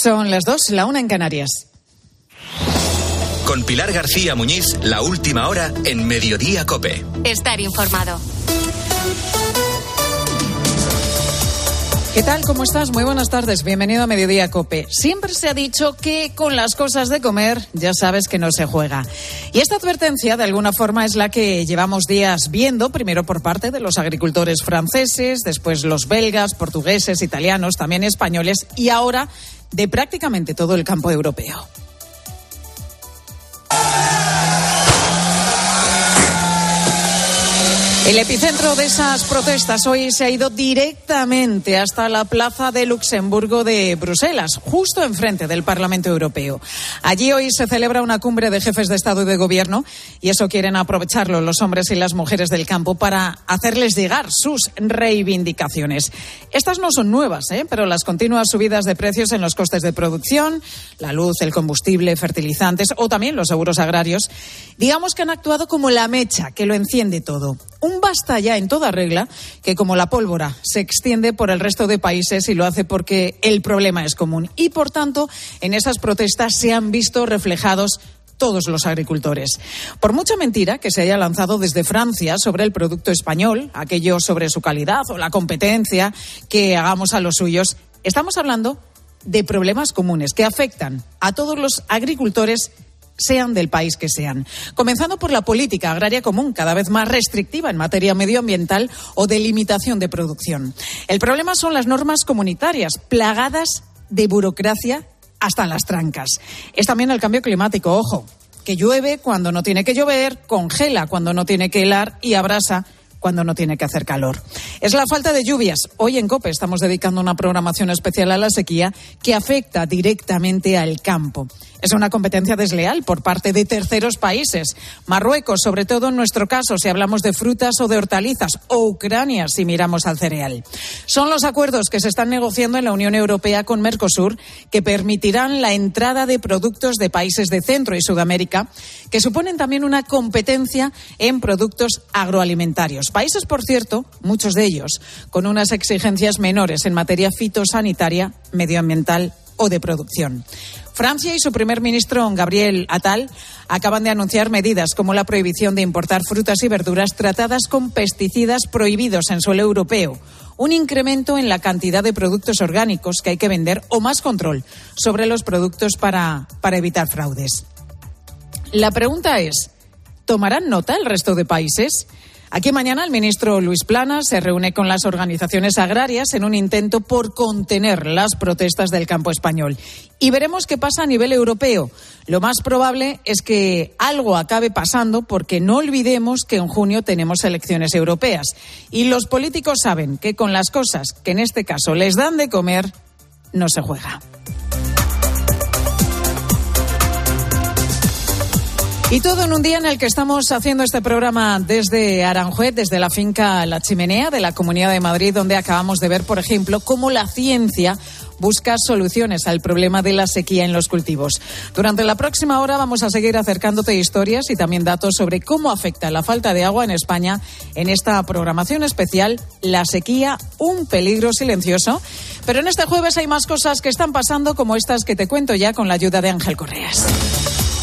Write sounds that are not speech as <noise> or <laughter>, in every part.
Son las dos, la una en Canarias. Con Pilar García Muñiz, la última hora en Mediodía Cope. Estar informado. ¿Qué tal? ¿Cómo estás? Muy buenas tardes. Bienvenido a Mediodía Cope. Siempre se ha dicho que con las cosas de comer ya sabes que no se juega. Y esta advertencia, de alguna forma, es la que llevamos días viendo, primero por parte de los agricultores franceses, después los belgas, portugueses, italianos, también españoles y ahora de prácticamente todo el campo europeo. El epicentro de esas protestas hoy se ha ido directamente hasta la Plaza de Luxemburgo de Bruselas, justo enfrente del Parlamento Europeo. Allí hoy se celebra una cumbre de jefes de Estado y de Gobierno y eso quieren aprovecharlo los hombres y las mujeres del campo para hacerles llegar sus reivindicaciones. Estas no son nuevas, ¿eh? pero las continuas subidas de precios en los costes de producción, la luz, el combustible, fertilizantes o también los seguros agrarios, digamos que han actuado como la mecha que lo enciende todo. Un basta ya en toda regla que como la pólvora se extiende por el resto de países y lo hace porque el problema es común. Y por tanto, en esas protestas se han visto reflejados todos los agricultores. Por mucha mentira que se haya lanzado desde Francia sobre el producto español, aquello sobre su calidad o la competencia que hagamos a los suyos, estamos hablando de problemas comunes que afectan a todos los agricultores sean del país que sean. Comenzando por la política agraria común, cada vez más restrictiva en materia medioambiental o de limitación de producción. El problema son las normas comunitarias, plagadas de burocracia hasta las trancas. Es también el cambio climático, ojo, que llueve cuando no tiene que llover, congela cuando no tiene que helar y abrasa cuando no tiene que hacer calor. Es la falta de lluvias. Hoy en COPE estamos dedicando una programación especial a la sequía que afecta directamente al campo. Es una competencia desleal por parte de terceros países. Marruecos, sobre todo en nuestro caso, si hablamos de frutas o de hortalizas, o Ucrania, si miramos al cereal. Son los acuerdos que se están negociando en la Unión Europea con Mercosur que permitirán la entrada de productos de países de Centro y Sudamérica, que suponen también una competencia en productos agroalimentarios. Países, por cierto, muchos de ellos, con unas exigencias menores en materia fitosanitaria, medioambiental o de producción. Francia y su primer ministro, Gabriel Attal, acaban de anunciar medidas como la prohibición de importar frutas y verduras tratadas con pesticidas prohibidos en suelo europeo, un incremento en la cantidad de productos orgánicos que hay que vender o más control sobre los productos para, para evitar fraudes. La pregunta es, ¿tomarán nota el resto de países? Aquí mañana el ministro Luis Plana se reúne con las organizaciones agrarias en un intento por contener las protestas del campo español. Y veremos qué pasa a nivel europeo. Lo más probable es que algo acabe pasando porque no olvidemos que en junio tenemos elecciones europeas. Y los políticos saben que con las cosas que en este caso les dan de comer, no se juega. Y todo en un día en el que estamos haciendo este programa desde Aranjuez, desde la finca La Chimenea de la Comunidad de Madrid, donde acabamos de ver, por ejemplo, cómo la ciencia busca soluciones al problema de la sequía en los cultivos. Durante la próxima hora vamos a seguir acercándote historias y también datos sobre cómo afecta la falta de agua en España en esta programación especial La sequía, un peligro silencioso. Pero en este jueves hay más cosas que están pasando como estas que te cuento ya con la ayuda de Ángel Correas.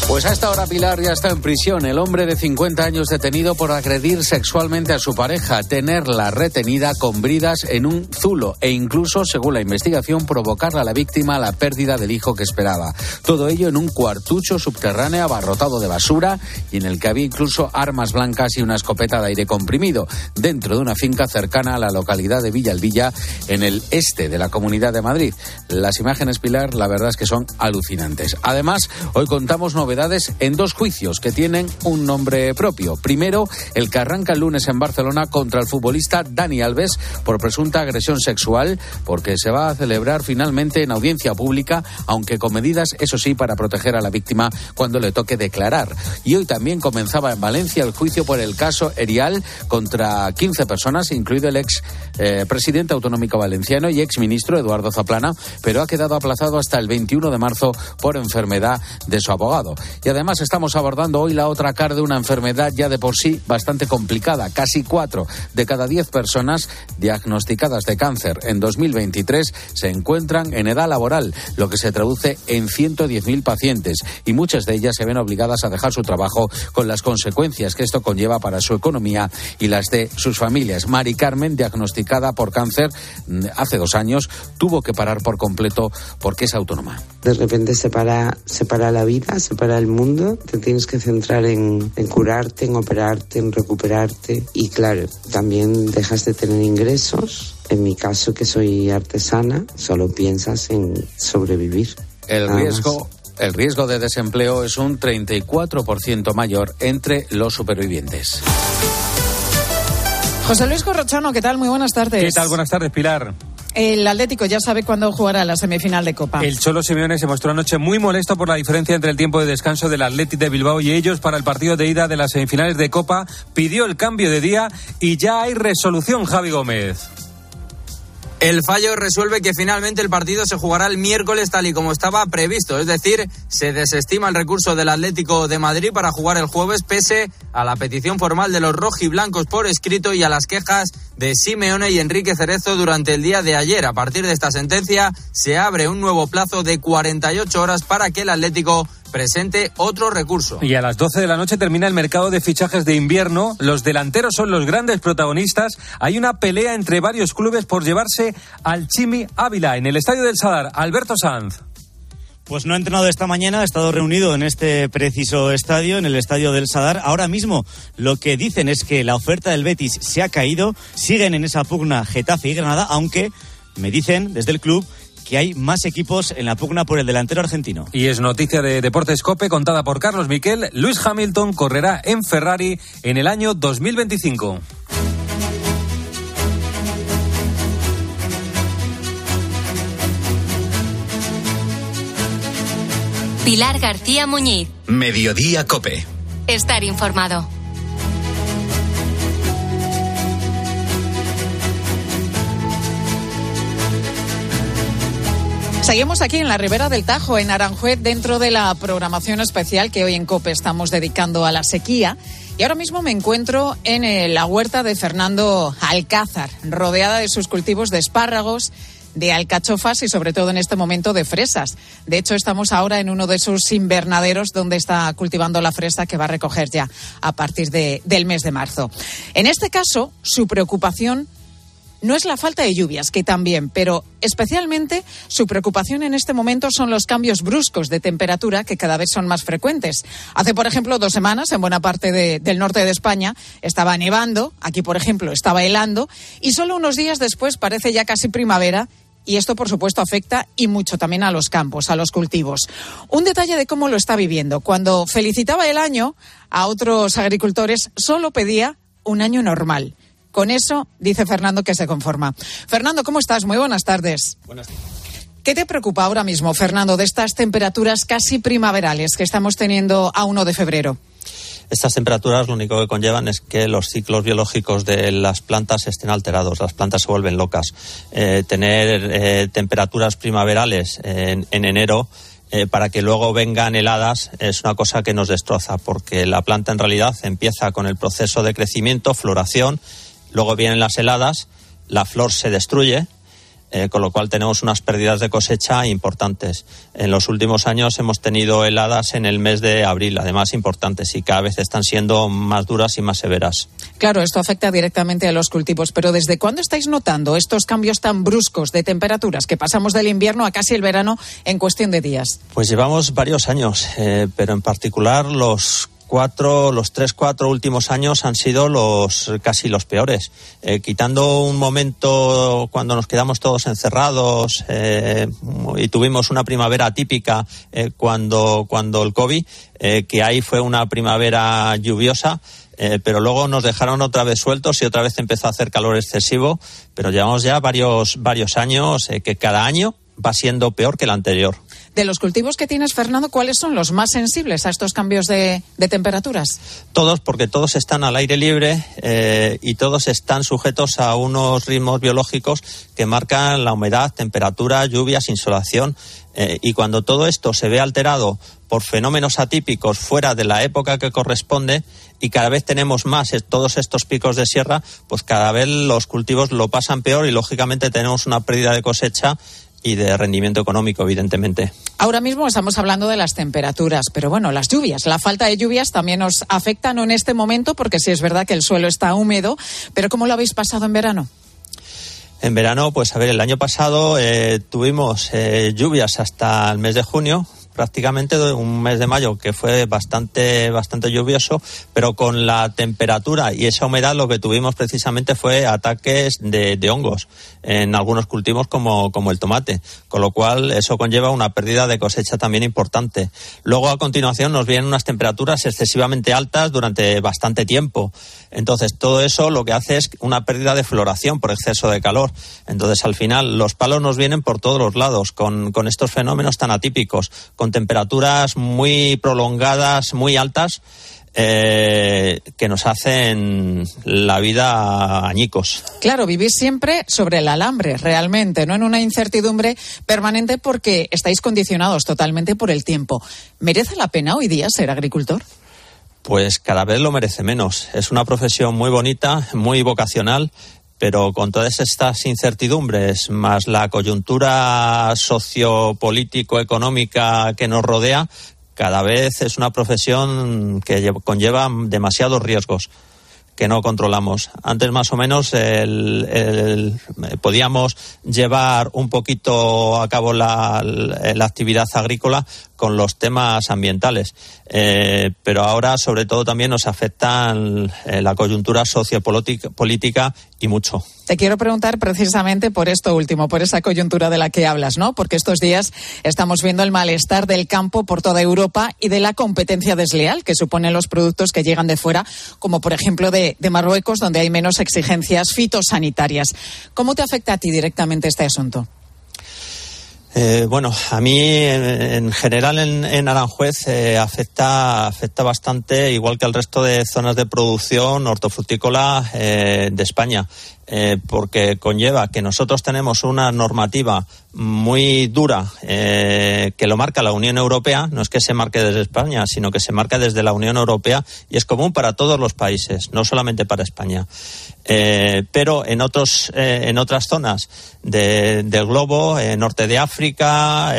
Pues a esta hora Pilar ya está en prisión. El hombre de 50 años detenido por agredir sexualmente a su pareja, tenerla retenida con bridas en un zulo e incluso, según la investigación, provocarle a la víctima la pérdida del hijo que esperaba. Todo ello en un cuartucho subterráneo abarrotado de basura y en el que había incluso armas blancas y una escopeta de aire comprimido, dentro de una finca cercana a la localidad de Villalvilla, en el este de la Comunidad de Madrid. Las imágenes, Pilar, la verdad es que son alucinantes. Además, hoy contamos novedades en dos juicios que tienen un nombre propio. Primero, el que arranca el lunes en Barcelona contra el futbolista Dani Alves por presunta agresión sexual, porque se va a celebrar finalmente en audiencia pública, aunque con medidas, eso sí, para proteger a la víctima cuando le toque declarar. Y hoy también comenzaba en Valencia el juicio por el caso Erial contra 15 personas, incluido el ex eh, presidente autonómico valenciano y ex ministro Eduardo Zaplana, pero ha quedado aplazado hasta el 21 de marzo por enfermedad de su abogado. Y además estamos abordando hoy la otra cara de una enfermedad ya de por sí bastante complicada. Casi cuatro de cada diez personas diagnosticadas de cáncer en 2023 se encuentran en edad laboral, lo que se traduce en 110.000 pacientes y muchas de ellas se ven obligadas a dejar su trabajo con las consecuencias que esto conlleva para su economía y las de sus familias. Mari Carmen, diagnosticada por cáncer mm, hace dos años, tuvo que parar por completo porque es autónoma. De repente se para, se para la vida, se para el mundo, te tienes que centrar en, en curarte, en operarte, en recuperarte y claro, también dejas de tener ingresos. En mi caso, que soy artesana, solo piensas en sobrevivir. El riesgo el riesgo de desempleo es un 34% mayor entre los supervivientes. José Luis Corrochano, ¿qué tal? Muy buenas tardes. ¿Qué tal? Buenas tardes, Pilar. El Atlético ya sabe cuándo jugará la semifinal de Copa. El Cholo Simeone se mostró anoche muy molesto por la diferencia entre el tiempo de descanso del Atlético de Bilbao y ellos para el partido de ida de las semifinales de Copa. Pidió el cambio de día y ya hay resolución, Javi Gómez. El fallo resuelve que finalmente el partido se jugará el miércoles tal y como estaba previsto, es decir, se desestima el recurso del Atlético de Madrid para jugar el jueves pese a la petición formal de los rojiblancos por escrito y a las quejas de Simeone y Enrique Cerezo durante el día de ayer. A partir de esta sentencia se abre un nuevo plazo de 48 horas para que el Atlético presente otro recurso. Y a las 12 de la noche termina el mercado de fichajes de invierno. Los delanteros son los grandes protagonistas. Hay una pelea entre varios clubes por llevarse al Chimi Ávila en el estadio del Sadar. Alberto Sanz. Pues no ha entrenado esta mañana, ha estado reunido en este preciso estadio, en el estadio del Sadar. Ahora mismo lo que dicen es que la oferta del Betis se ha caído, siguen en esa pugna Getafe y Granada, aunque me dicen desde el club que hay más equipos en la pugna por el delantero argentino. Y es noticia de Deportes Cope contada por Carlos Miquel. Luis Hamilton correrá en Ferrari en el año 2025. Pilar García Muñiz. Mediodía Cope. Estar informado. Seguimos aquí en la Ribera del Tajo, en Aranjuez, dentro de la programación especial que hoy en COPE estamos dedicando a la sequía. Y ahora mismo me encuentro en eh, la huerta de Fernando Alcázar, rodeada de sus cultivos de espárragos, de alcachofas y sobre todo en este momento de fresas. De hecho, estamos ahora en uno de sus invernaderos donde está cultivando la fresa que va a recoger ya a partir de, del mes de marzo. En este caso, su preocupación no es la falta de lluvias, que también, pero especialmente su preocupación en este momento son los cambios bruscos de temperatura que cada vez son más frecuentes. Hace, por ejemplo, dos semanas en buena parte de, del norte de España estaba nevando, aquí, por ejemplo, estaba helando, y solo unos días después parece ya casi primavera y esto, por supuesto, afecta y mucho también a los campos, a los cultivos. Un detalle de cómo lo está viviendo. Cuando felicitaba el año a otros agricultores, solo pedía un año normal. Con eso dice Fernando que se conforma. Fernando, ¿cómo estás? Muy buenas tardes. Buenas ¿Qué te preocupa ahora mismo, Fernando, de estas temperaturas casi primaverales que estamos teniendo a 1 de febrero? Estas temperaturas lo único que conllevan es que los ciclos biológicos de las plantas estén alterados, las plantas se vuelven locas. Eh, tener eh, temperaturas primaverales en, en enero eh, para que luego vengan heladas es una cosa que nos destroza, porque la planta en realidad empieza con el proceso de crecimiento, floración, luego vienen las heladas, la flor se destruye, eh, con lo cual tenemos unas pérdidas de cosecha importantes. En los últimos años hemos tenido heladas en el mes de abril, además importantes, y cada vez están siendo más duras y más severas. Claro, esto afecta directamente a los cultivos, pero ¿desde cuándo estáis notando estos cambios tan bruscos de temperaturas que pasamos del invierno a casi el verano en cuestión de días? Pues llevamos varios años, eh, pero en particular los cuatro, los tres, cuatro últimos años han sido los casi los peores. Eh, quitando un momento cuando nos quedamos todos encerrados eh, y tuvimos una primavera típica eh, cuando, cuando el COVID, que ahí fue una primavera lluviosa. Pero luego nos dejaron otra vez sueltos y otra vez empezó a hacer calor excesivo. Pero llevamos ya varios, varios años que cada año va siendo peor que el anterior. De los cultivos que tienes, Fernando, ¿cuáles son los más sensibles a estos cambios de, temperaturas? Todos, porque todos están al aire libre eh, y todos están sujetos a unos ritmos biológicos que marcan la humedad, temperatura, lluvias, insolación. Eh, y cuando todo esto se ve alterado por fenómenos atípicos fuera de la época que corresponde y cada vez tenemos más todos estos picos de sierra, pues cada vez los cultivos lo pasan peor y lógicamente tenemos una pérdida de cosecha y de rendimiento económico, evidentemente. Ahora mismo estamos hablando de las temperaturas, pero bueno, las lluvias, la falta de lluvias también nos afectan en este momento, porque sí es verdad que el suelo está húmedo, pero ¿cómo lo habéis pasado en verano? En verano, pues a ver, el año pasado eh, tuvimos eh, lluvias hasta el mes de junio, prácticamente un mes de mayo que fue bastante, bastante lluvioso, pero con la temperatura y esa humedad lo que tuvimos precisamente fue ataques de, hongos en algunos cultivos como, como el tomate, con lo cual eso conlleva una pérdida de cosecha también importante. Luego a continuación nos vienen unas temperaturas excesivamente altas durante bastante tiempo. Entonces todo eso lo que hace es una pérdida de floración por exceso de calor. Entonces al final los palos nos vienen por todos los lados con, con estos fenómenos tan atípicos, temperaturas muy prolongadas, muy altas, eh, que nos hacen la vida añicos. Claro, vivís siempre sobre el alambre, realmente, no en una incertidumbre permanente porque estáis condicionados totalmente por el tiempo. ¿Merece la pena hoy día ser agricultor? Pues cada vez lo merece menos. Es una profesión muy bonita, muy vocacional, pero con todas estas incertidumbres, más la coyuntura sociopolítico-económica que nos rodea, cada vez es una profesión que conlleva demasiados riesgos que no controlamos. Antes más o menos podíamos llevar un poquito a cabo la, actividad agrícola con los temas ambientales, eh, pero ahora sobre todo también nos afectan eh, la coyuntura sociopolítica y mucho. Te quiero preguntar precisamente por esto último, por esa coyuntura de la que hablas, ¿no? Porque estos días estamos viendo el malestar del campo por toda Europa y de la competencia desleal que suponen los productos que llegan de fuera, como por ejemplo de, Marruecos, donde hay menos exigencias fitosanitarias. ¿Cómo te afecta a ti directamente este asunto? Eh, bueno, a mí en, general en, Aranjuez eh, afecta, afecta bastante, igual que al resto de zonas de producción hortofrutícola eh, de España. Eh, porque conlleva que nosotros tenemos una normativa muy dura eh, que lo marca la Unión Europea, no es que se marque desde España, sino que se marca desde la Unión Europea y es común para todos los países, no solamente para España. Eh, pero en otros en otras zonas del globo, norte de África,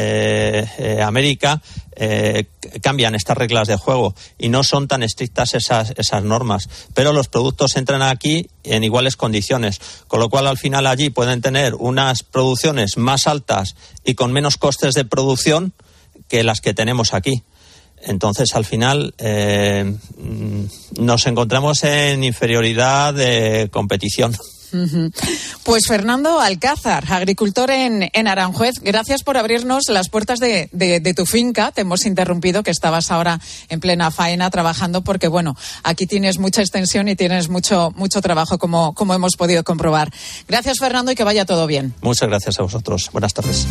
América, eh, cambian estas reglas de juego y no son tan estrictas esas, esas normas. Pero los productos entran aquí en iguales condiciones, con lo cual al final allí pueden tener unas producciones más altas y con menos costes de producción que las que tenemos aquí. Entonces, al final, eh, nos encontramos en inferioridad de competición. <laughs> Pues Fernando Alcázar, agricultor en, en, Aranjuez, gracias por abrirnos las puertas de, de, tu finca. Te hemos interrumpido que estabas ahora en plena faena trabajando porque, bueno, aquí tienes mucha extensión y tienes mucho, mucho trabajo como, como hemos podido comprobar. Gracias Fernando y que vaya todo bien. Muchas gracias a vosotros. Buenas tardes.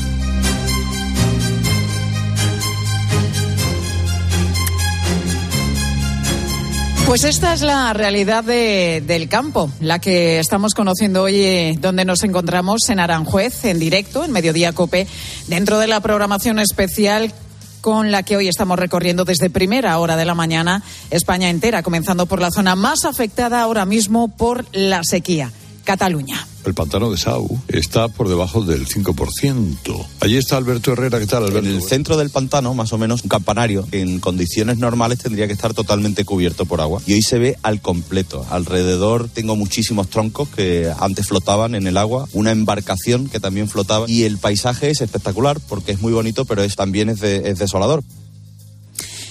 Pues esta es la realidad del campo, la que estamos conociendo hoy, eh, donde nos encontramos en Aranjuez, en directo, en Mediodía Cope, dentro de la programación especial con la que hoy estamos recorriendo desde primera hora de la mañana España entera, comenzando por la zona más afectada ahora mismo por la sequía, Cataluña el pantano de Sau está por debajo del 5%. Allí está Alberto Herrera. ¿Qué tal, Alberto? En el centro del pantano, más o menos, un campanario que en condiciones normales tendría que estar totalmente cubierto por agua. Y hoy se ve al completo. Alrededor tengo muchísimos troncos que antes flotaban en el agua, una embarcación que también flotaba. Y el paisaje es espectacular porque es muy bonito, pero es, también es, es desolador.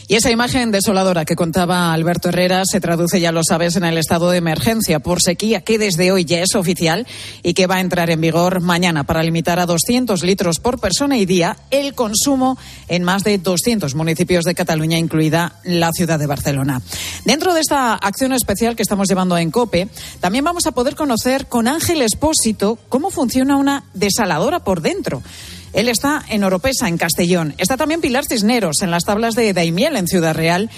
Y esa imagen desoladora que contaba Alberto Herrera se traduce, ya lo sabes, en el estado de emergencia por sequía que desde hoy ya es oficial y que va a entrar en vigor mañana para limitar a 200 litros por persona y día el consumo en más de 200 municipios de Cataluña, incluida la ciudad de Barcelona. Dentro de esta acción especial que estamos llevando en COPE, también vamos a poder conocer con Ángel Espósito cómo funciona una desaladora por dentro. Él está en Oropesa, en Castellón. Está también Pilar Cisneros en las tablas de Daimiel, en Ciudad Real.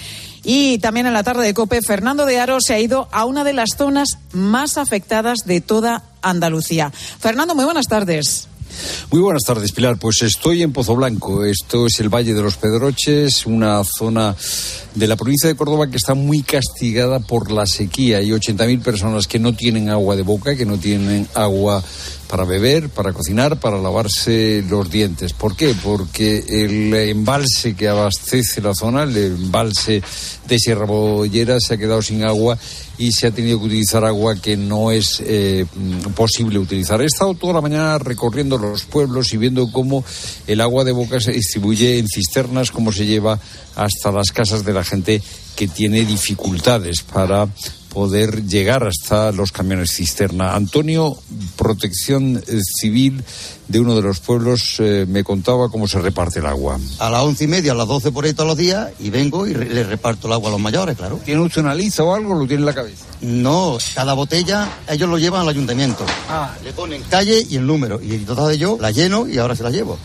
Y también en la tarde de COPE, Fernando de Aro se ha ido a una de las zonas más afectadas de toda Andalucía. Fernando, muy buenas tardes. Muy buenas tardes, Pilar. Pues estoy en Pozo Blanco. Esto es el Valle de los Pedroches, una zona de la provincia de Córdoba que está muy castigada por la sequía. Hay 80.000 personas que no tienen agua de boca, que no tienen agua para beber, para cocinar, para lavarse los dientes. ¿Por qué? Porque el embalse que abastece la zona, el embalse de Sierra Bollera, se ha quedado sin agua y se ha tenido que utilizar agua que no es eh, posible utilizar. He estado toda la mañana recorriendo los pueblos y viendo cómo el agua de boca se distribuye en cisternas, cómo se lleva hasta las casas de la gente que tiene dificultades para poder llegar hasta los camiones cisterna. Antonio, Protección Civil de uno de los pueblos, eh, me contaba cómo se reparte el agua. A las once y media, a las doce por ahí todos los días, y vengo y re- le reparto el agua a los mayores, claro. ¿Tiene usted una liza o algo? ¿Lo tiene en la cabeza? No, cada botella ellos lo llevan al ayuntamiento. Ah. Le ponen calle y el número. Y entonces yo la lleno y ahora se la llevo.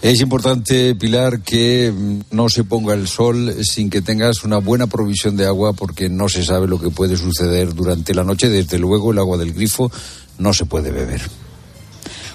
Es importante, Pilar, que no se ponga el sol sin que tengas una buena provisión de agua porque no se sabe lo que puede suceder durante la noche. Desde luego, el agua del grifo no se puede beber.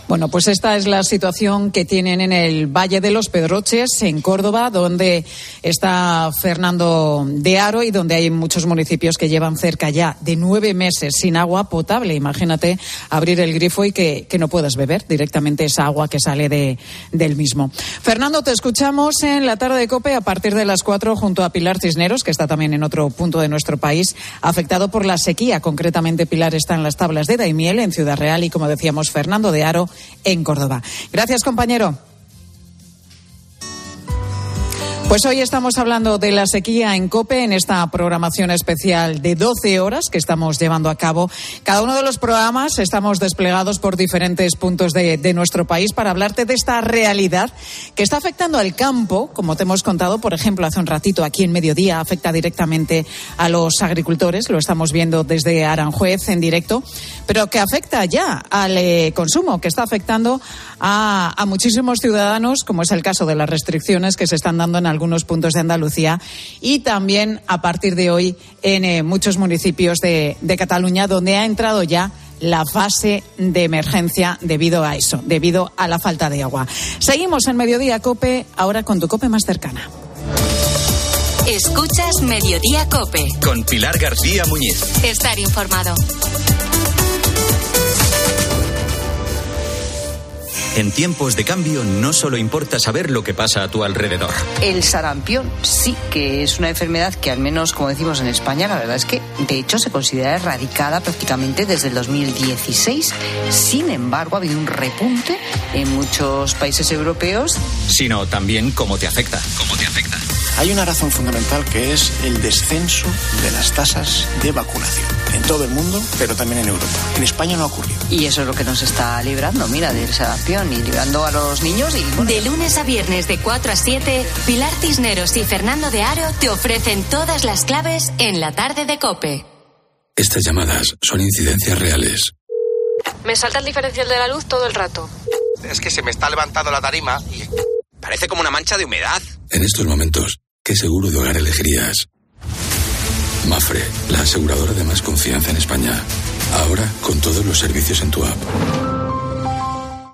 Bueno, pues esta es la situación que tienen en el Valle de los Pedroches, en Córdoba, donde está Fernando de Aro y donde hay muchos municipios que llevan cerca ya de nueve meses sin agua potable. Imagínate abrir el grifo y que, que no puedas beber directamente esa agua que sale de, del mismo. Fernando, te escuchamos en la tarde de COPE a partir de las cuatro junto a Pilar Cisneros, que está también en otro punto de nuestro país, afectado por la sequía. Concretamente, Pilar está en las tablas de Daimiel, en Ciudad Real, y como decíamos, Fernando de Aro en Córdoba. Gracias, compañero. Pues hoy estamos hablando de la sequía en COPE en esta programación especial de 12 horas que estamos llevando a cabo. Cada uno de los programas estamos desplegados por diferentes puntos de, nuestro país para hablarte de esta realidad que está afectando al campo, como te hemos contado, por ejemplo, hace un ratito aquí en Mediodía, afecta directamente a los agricultores, lo estamos viendo desde Aranjuez en directo, pero que afecta ya al eh, consumo, que está afectando a, a muchísimos ciudadanos, como es el caso de las restricciones que se están dando en algunos puntos de Andalucía y también a partir de hoy en eh, muchos municipios de, de Cataluña, donde ha entrado ya la fase de emergencia debido a eso, debido a la falta de agua. Seguimos en Mediodía Cope, ahora con tu Cope más cercana. Escuchas Mediodía Cope. Con Pilar García Muñiz. Estar informado. En tiempos de cambio no solo importa saber lo que pasa a tu alrededor. El sarampión sí que es una enfermedad que al menos como decimos en España, la verdad es que de hecho se considera erradicada prácticamente desde el 2016. Sin embargo, ha habido un repunte en muchos países europeos. Sino también cómo te afecta. Cómo te afecta. Hay una razón fundamental que es el descenso de las tasas de vacunación en todo el mundo, pero también en Europa. En España no ha ocurrido. Y eso es lo que nos está librando, mira, del sarampión y librando a los niños y bueno, De lunes a viernes de 4 a 7, Pilar Cisneros y Fernando de Aro te ofrecen todas las claves en la tarde de Cope. Estas llamadas son incidencias reales. Me salta el diferencial de la luz todo el rato. Es que se me está levantando la tarima y parece como una mancha de humedad. En estos momentos, ¿qué seguro de hogar elegirías? Mafre, la aseguradora de más confianza en España. Ahora con todos los servicios en tu app.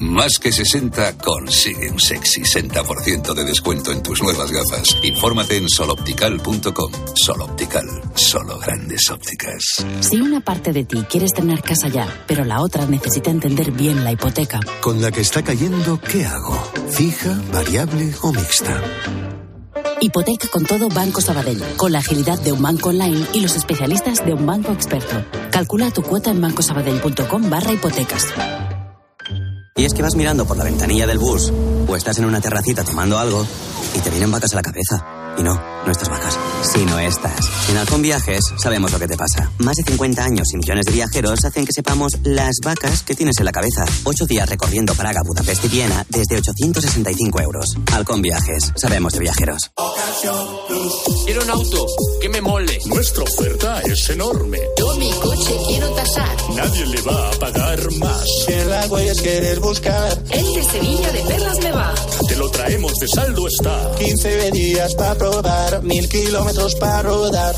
Más que 60 consigue un sexy 60% de descuento en tus nuevas gafas. Infórmate en soloptical.com. Soloptical, solo grandes ópticas. Si una parte de ti quieres tener casa ya, pero la otra necesita entender bien la hipoteca, Con la que está cayendo, ¿qué hago? ¿Fija, variable o mixta? hipoteca con todo Banco Sabadell, con la agilidad de un banco online y los especialistas de un banco experto. Calcula tu cuota en bancosabadell.com barra hipotecas. Y es que vas mirando por la ventanilla del bus o estás en una terracita tomando algo y te vienen vacas a la cabeza. Y no, no estas vacas. si no estás. En Halcón Viajes sabemos lo que te pasa. Más de 50 años y millones de viajeros hacen que sepamos las vacas que tienes en la cabeza. Ocho días recorriendo Praga, Budapest y Viena desde 865 euros. Halcón Viajes, sabemos de viajeros. Quiero un auto que me mole. Nuestra oferta es enorme. Yo mi coche quiero tasar. Nadie le va a pagar más. Si en la huellas quieres buscar. El de Sevilla de Perlas me va. Te lo traemos de saldo está. 15 días para probar, mil kilómetros para rodar.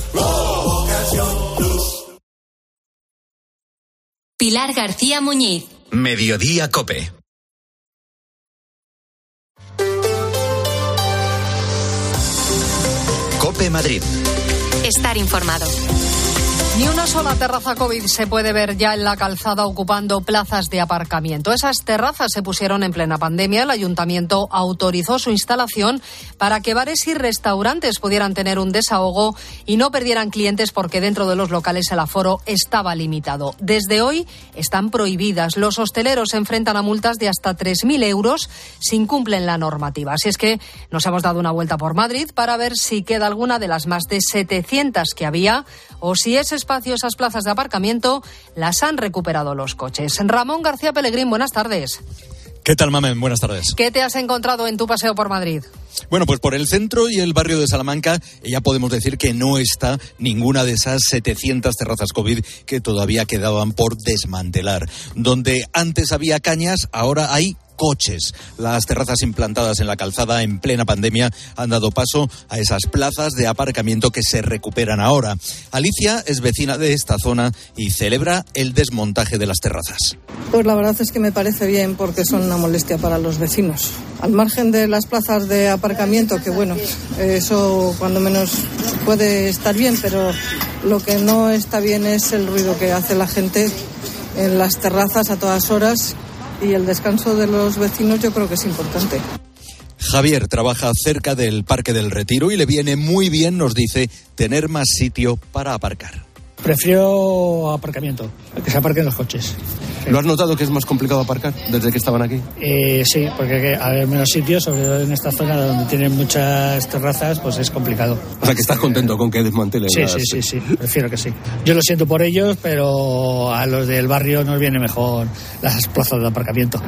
Pilar García Muñiz. Mediodía Cope. Cope Madrid. Estar informado. Ni una sola terraza COVID se puede ver ya en la calzada ocupando plazas de aparcamiento. Esas terrazas se pusieron en plena pandemia. El ayuntamiento autorizó su instalación para que bares y restaurantes pudieran tener un desahogo y no perdieran clientes porque dentro de los locales el aforo estaba limitado. Desde hoy están prohibidas. Los hosteleros se enfrentan a multas de hasta 3.000 euros si incumplen la normativa. Así es que nos hemos dado una vuelta por Madrid para ver si queda alguna de las más de 700 que había o si ese espacio, esas plazas de aparcamiento, las han recuperado los coches. Ramón García Pellegrín, buenas tardes. ¿Qué tal, Mamen? Buenas tardes. ¿Qué te has encontrado en tu paseo por Madrid? Bueno, pues por el centro y el barrio de Salamanca ya podemos decir que no está ninguna de esas 700 terrazas COVID que todavía quedaban por desmantelar. Donde antes había cañas, ahora hay coches. Las terrazas implantadas en la calzada en plena pandemia han dado paso a esas plazas de aparcamiento que se recuperan ahora. Alicia es vecina de esta zona y celebra el desmontaje de las terrazas. Pues la verdad es que me parece bien porque son una molestia para los vecinos. Al margen de las plazas de aparcamiento, que bueno, eso cuando menos puede estar bien, pero lo que no está bien es el ruido que hace la gente en las terrazas a todas horas y el descanso de los vecinos yo creo que es importante. Javier trabaja cerca del Parque del Retiro y le viene muy bien, nos dice, tener más sitio para aparcar. Prefiero aparcamiento, que se aparquen los coches. ¿Lo has notado que es más complicado aparcar desde que estaban aquí? Eh, sí, porque hay que haber menos sitios, sobre todo en esta zona donde tienen muchas terrazas, pues es complicado. O sea, que estás contento con que desmantelen. Sí, las- sí, sí, sí, prefiero que sí. Yo lo siento por ellos, pero a los del barrio nos viene mejor las plazas de aparcamiento.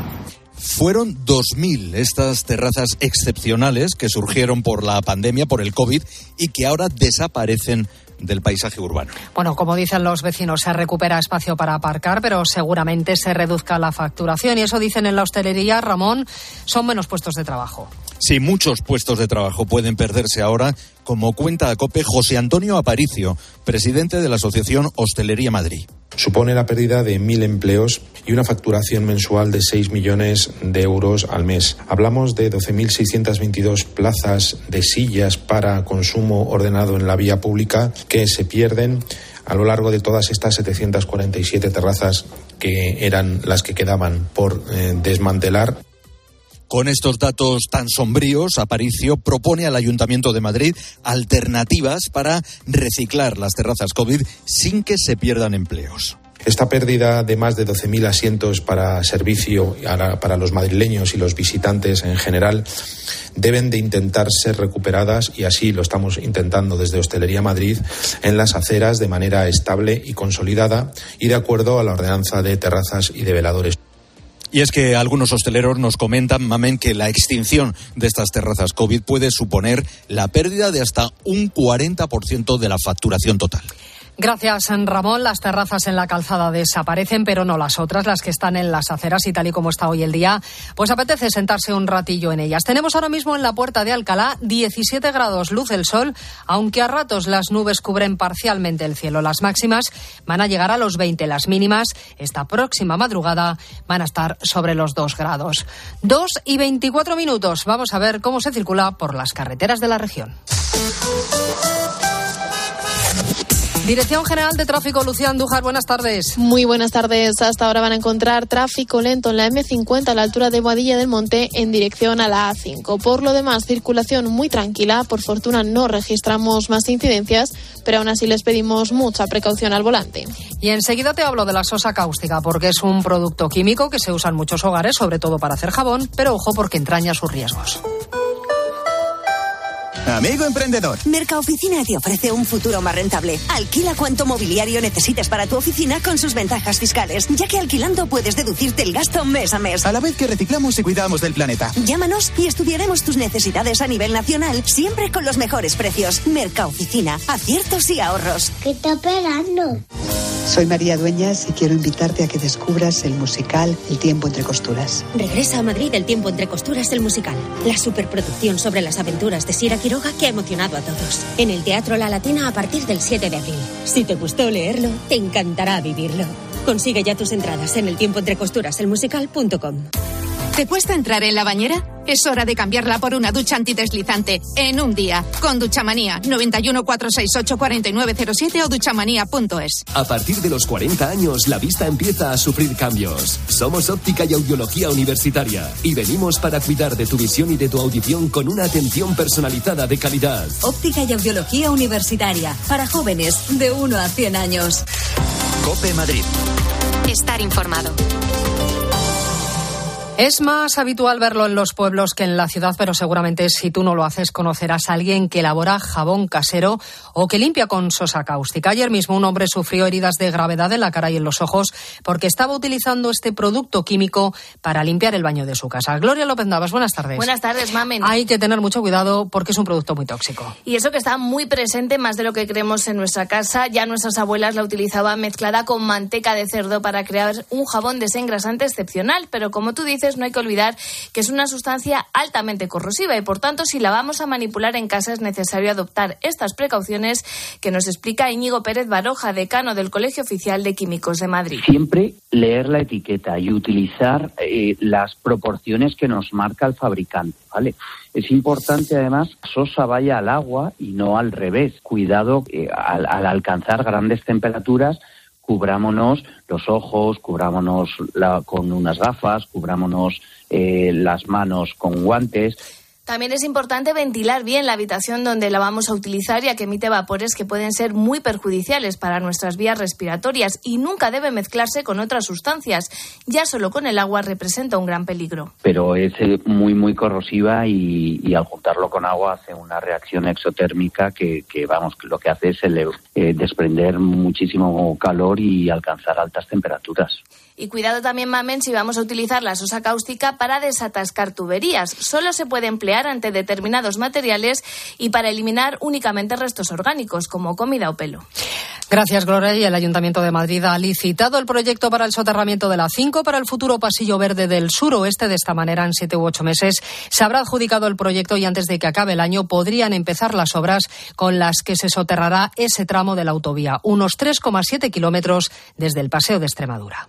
Fueron 2.000 estas terrazas excepcionales que surgieron por la pandemia, por el COVID, y que ahora desaparecen del paisaje urbano. Bueno, como dicen los vecinos, se recupera espacio para aparcar, pero seguramente se reduzca la facturación. Y eso dicen en la hostelería, Ramón, son menos puestos de trabajo. Sí, muchos puestos de trabajo pueden perderse ahora, como cuenta a COPE José Antonio Aparicio, presidente de la Asociación Hostelería Madrid. Supone la pérdida de mil empleos y una facturación mensual de 6 millones de euros al mes. Hablamos de 12.622 plazas de sillas para consumo ordenado en la vía pública que se pierden a lo largo de todas estas 747 terrazas que eran las que quedaban por eh, desmantelar. Con estos datos tan sombríos, Aparicio propone al Ayuntamiento de Madrid alternativas para reciclar las terrazas COVID sin que se pierdan empleos. Esta pérdida de más de 12.000 asientos para servicio para los madrileños y los visitantes en general deben de intentar ser recuperadas y así lo estamos intentando desde Hostelería Madrid en las aceras de manera estable y consolidada y de acuerdo a la ordenanza de terrazas y de veladores. Y es que algunos hosteleros nos comentan, Mamen, que la extinción de estas terrazas COVID puede suponer la pérdida de hasta un 40% de la facturación total. Gracias, Ramón. Las terrazas en la calzada desaparecen, pero no las otras, las que están en las aceras y tal y como está hoy el día, pues apetece sentarse un ratillo en ellas. Tenemos ahora mismo en la puerta de Alcalá 17 grados luz el sol, aunque a ratos las nubes cubren parcialmente el cielo. Las máximas van a llegar a los 20, las mínimas esta próxima madrugada van a estar sobre los 2 grados. 2 y 24 minutos. Vamos a ver cómo se circula por las carreteras de la región. Dirección General de Tráfico, Lucía Andújar, buenas tardes. Muy buenas tardes. Hasta ahora van a encontrar tráfico lento en la M50 a la altura de Boadilla del Monte en dirección a la A5. Por lo demás, circulación muy tranquila. Por fortuna no registramos más incidencias, pero aún así les pedimos mucha precaución al volante. Y enseguida te hablo de la sosa cáustica, porque es un producto químico que se usa en muchos hogares, sobre todo para hacer jabón, pero ojo porque entraña sus riesgos. Amigo emprendedor. Mercaoficina te ofrece un futuro más rentable. Alquila cuanto mobiliario necesites para tu oficina con sus ventajas fiscales, ya que alquilando puedes deducirte el gasto mes a mes. A la vez que reciclamos y cuidamos del planeta. Llámanos y estudiaremos tus necesidades a nivel nacional, siempre con los mejores precios. Mercaoficina, aciertos y ahorros. ¿Qué está esperando? Soy María Dueñas y quiero invitarte a que descubras el musical El tiempo entre costuras. Regresa a Madrid El tiempo entre costuras, el musical. La superproducción sobre las aventuras de Sira Quiroga que ha emocionado a todos. En el Teatro La Latina a partir del 7 de abril. Si te gustó leerlo, te encantará vivirlo. Consigue ya tus entradas en el tiempo entre costuras, el musical.com. ¿Te cuesta entrar en la bañera? Es hora de cambiarla por una ducha antideslizante en un día con Duchamanía 91 468 4907 o duchamanía.es. A partir de los 40 años la vista empieza a sufrir cambios. Somos óptica y audiología universitaria y venimos para cuidar de tu visión y de tu audición con una atención personalizada de calidad. Óptica y audiología universitaria para jóvenes de 1 a 100 años. Cope Madrid. Estar informado. Es más habitual verlo en los pueblos que en la ciudad, pero seguramente si tú no lo haces conocerás a alguien que elabora jabón casero o que limpia con sosa cáustica. Ayer mismo un hombre sufrió heridas de gravedad en la cara y en los ojos porque estaba utilizando este producto químico para limpiar el baño de su casa. Gloria López Navas, buenas tardes. Buenas tardes, mamen. Hay que tener mucho cuidado porque es un producto muy tóxico. Y eso que está muy presente más de lo que creemos en nuestra casa. Ya nuestras abuelas la utilizaban mezclada con manteca de cerdo para crear un jabón desengrasante excepcional, pero como tú dices, no hay que olvidar que es una sustancia altamente corrosiva y por tanto si la vamos a manipular en casa es necesario adoptar estas precauciones que nos explica Íñigo Pérez Baroja, decano del Colegio Oficial de Químicos de Madrid. Siempre leer la etiqueta y utilizar eh, las proporciones que nos marca el fabricante, ¿vale? Es importante además que sosa vaya al agua y no al revés. Cuidado eh, al alcanzar grandes temperaturas cubrámonos los ojos, cubrámonos la, con unas gafas, cubrámonos eh, las manos con guantes. También es importante ventilar bien la habitación donde la vamos a utilizar, ya que emite vapores que pueden ser muy perjudiciales para nuestras vías respiratorias y nunca debe mezclarse con otras sustancias. Ya solo con el agua representa un gran peligro. Pero es eh, muy, muy corrosiva y, al juntarlo con agua hace una reacción exotérmica que, que vamos, lo que hace es el, eh, desprender muchísimo calor y alcanzar altas temperaturas. Y cuidado también, mamen, si vamos a utilizar la sosa cáustica para desatascar tuberías. Solo se puede emplear ante determinados materiales y para eliminar únicamente restos orgánicos, como comida o pelo. Gracias, Gloria. Y el Ayuntamiento de Madrid ha licitado el proyecto para el soterramiento de la 5 para el futuro pasillo verde del suroeste. De esta manera, en siete u ocho meses se habrá adjudicado el proyecto y antes de que acabe el año podrían empezar las obras con las que se soterrará ese tramo de la autovía, unos 3,7 kilómetros desde el Paseo de Extremadura.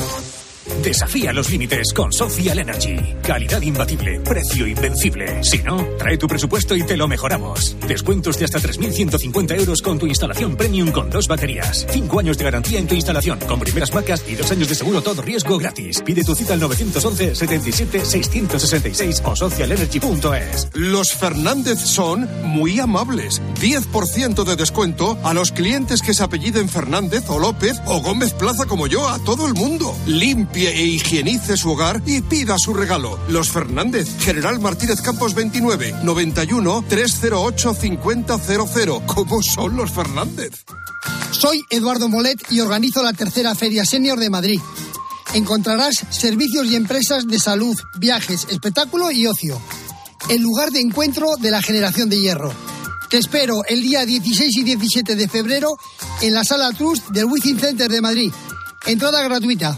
Desafía los límites con Social Energy. Calidad imbatible, precio invencible. Si no, trae tu presupuesto y te lo mejoramos. Descuentos de hasta 3.150 euros con tu instalación premium con dos baterías. Cinco años de garantía en tu instalación con primeras marcas y dos años de seguro todo riesgo gratis. Pide tu cita al 911 77 666 o socialenergy.es. Los Fernández son muy amables. 10% de descuento a los clientes que se apelliden Fernández o López o Gómez Plaza como yo, a todo el mundo. E higienice su hogar y pida su regalo. Los Fernández, General Martínez Campos 29, 91 308 5000. ¿Cómo son los Fernández? Soy Eduardo Molet y organizo la tercera Feria Senior de Madrid. Encontrarás servicios y empresas de salud, viajes, espectáculo y ocio. El lugar de encuentro de la generación de hierro. Te espero el día 16 y 17 de febrero en la Sala Trust del Wizzing Center de Madrid. Entrada gratuita.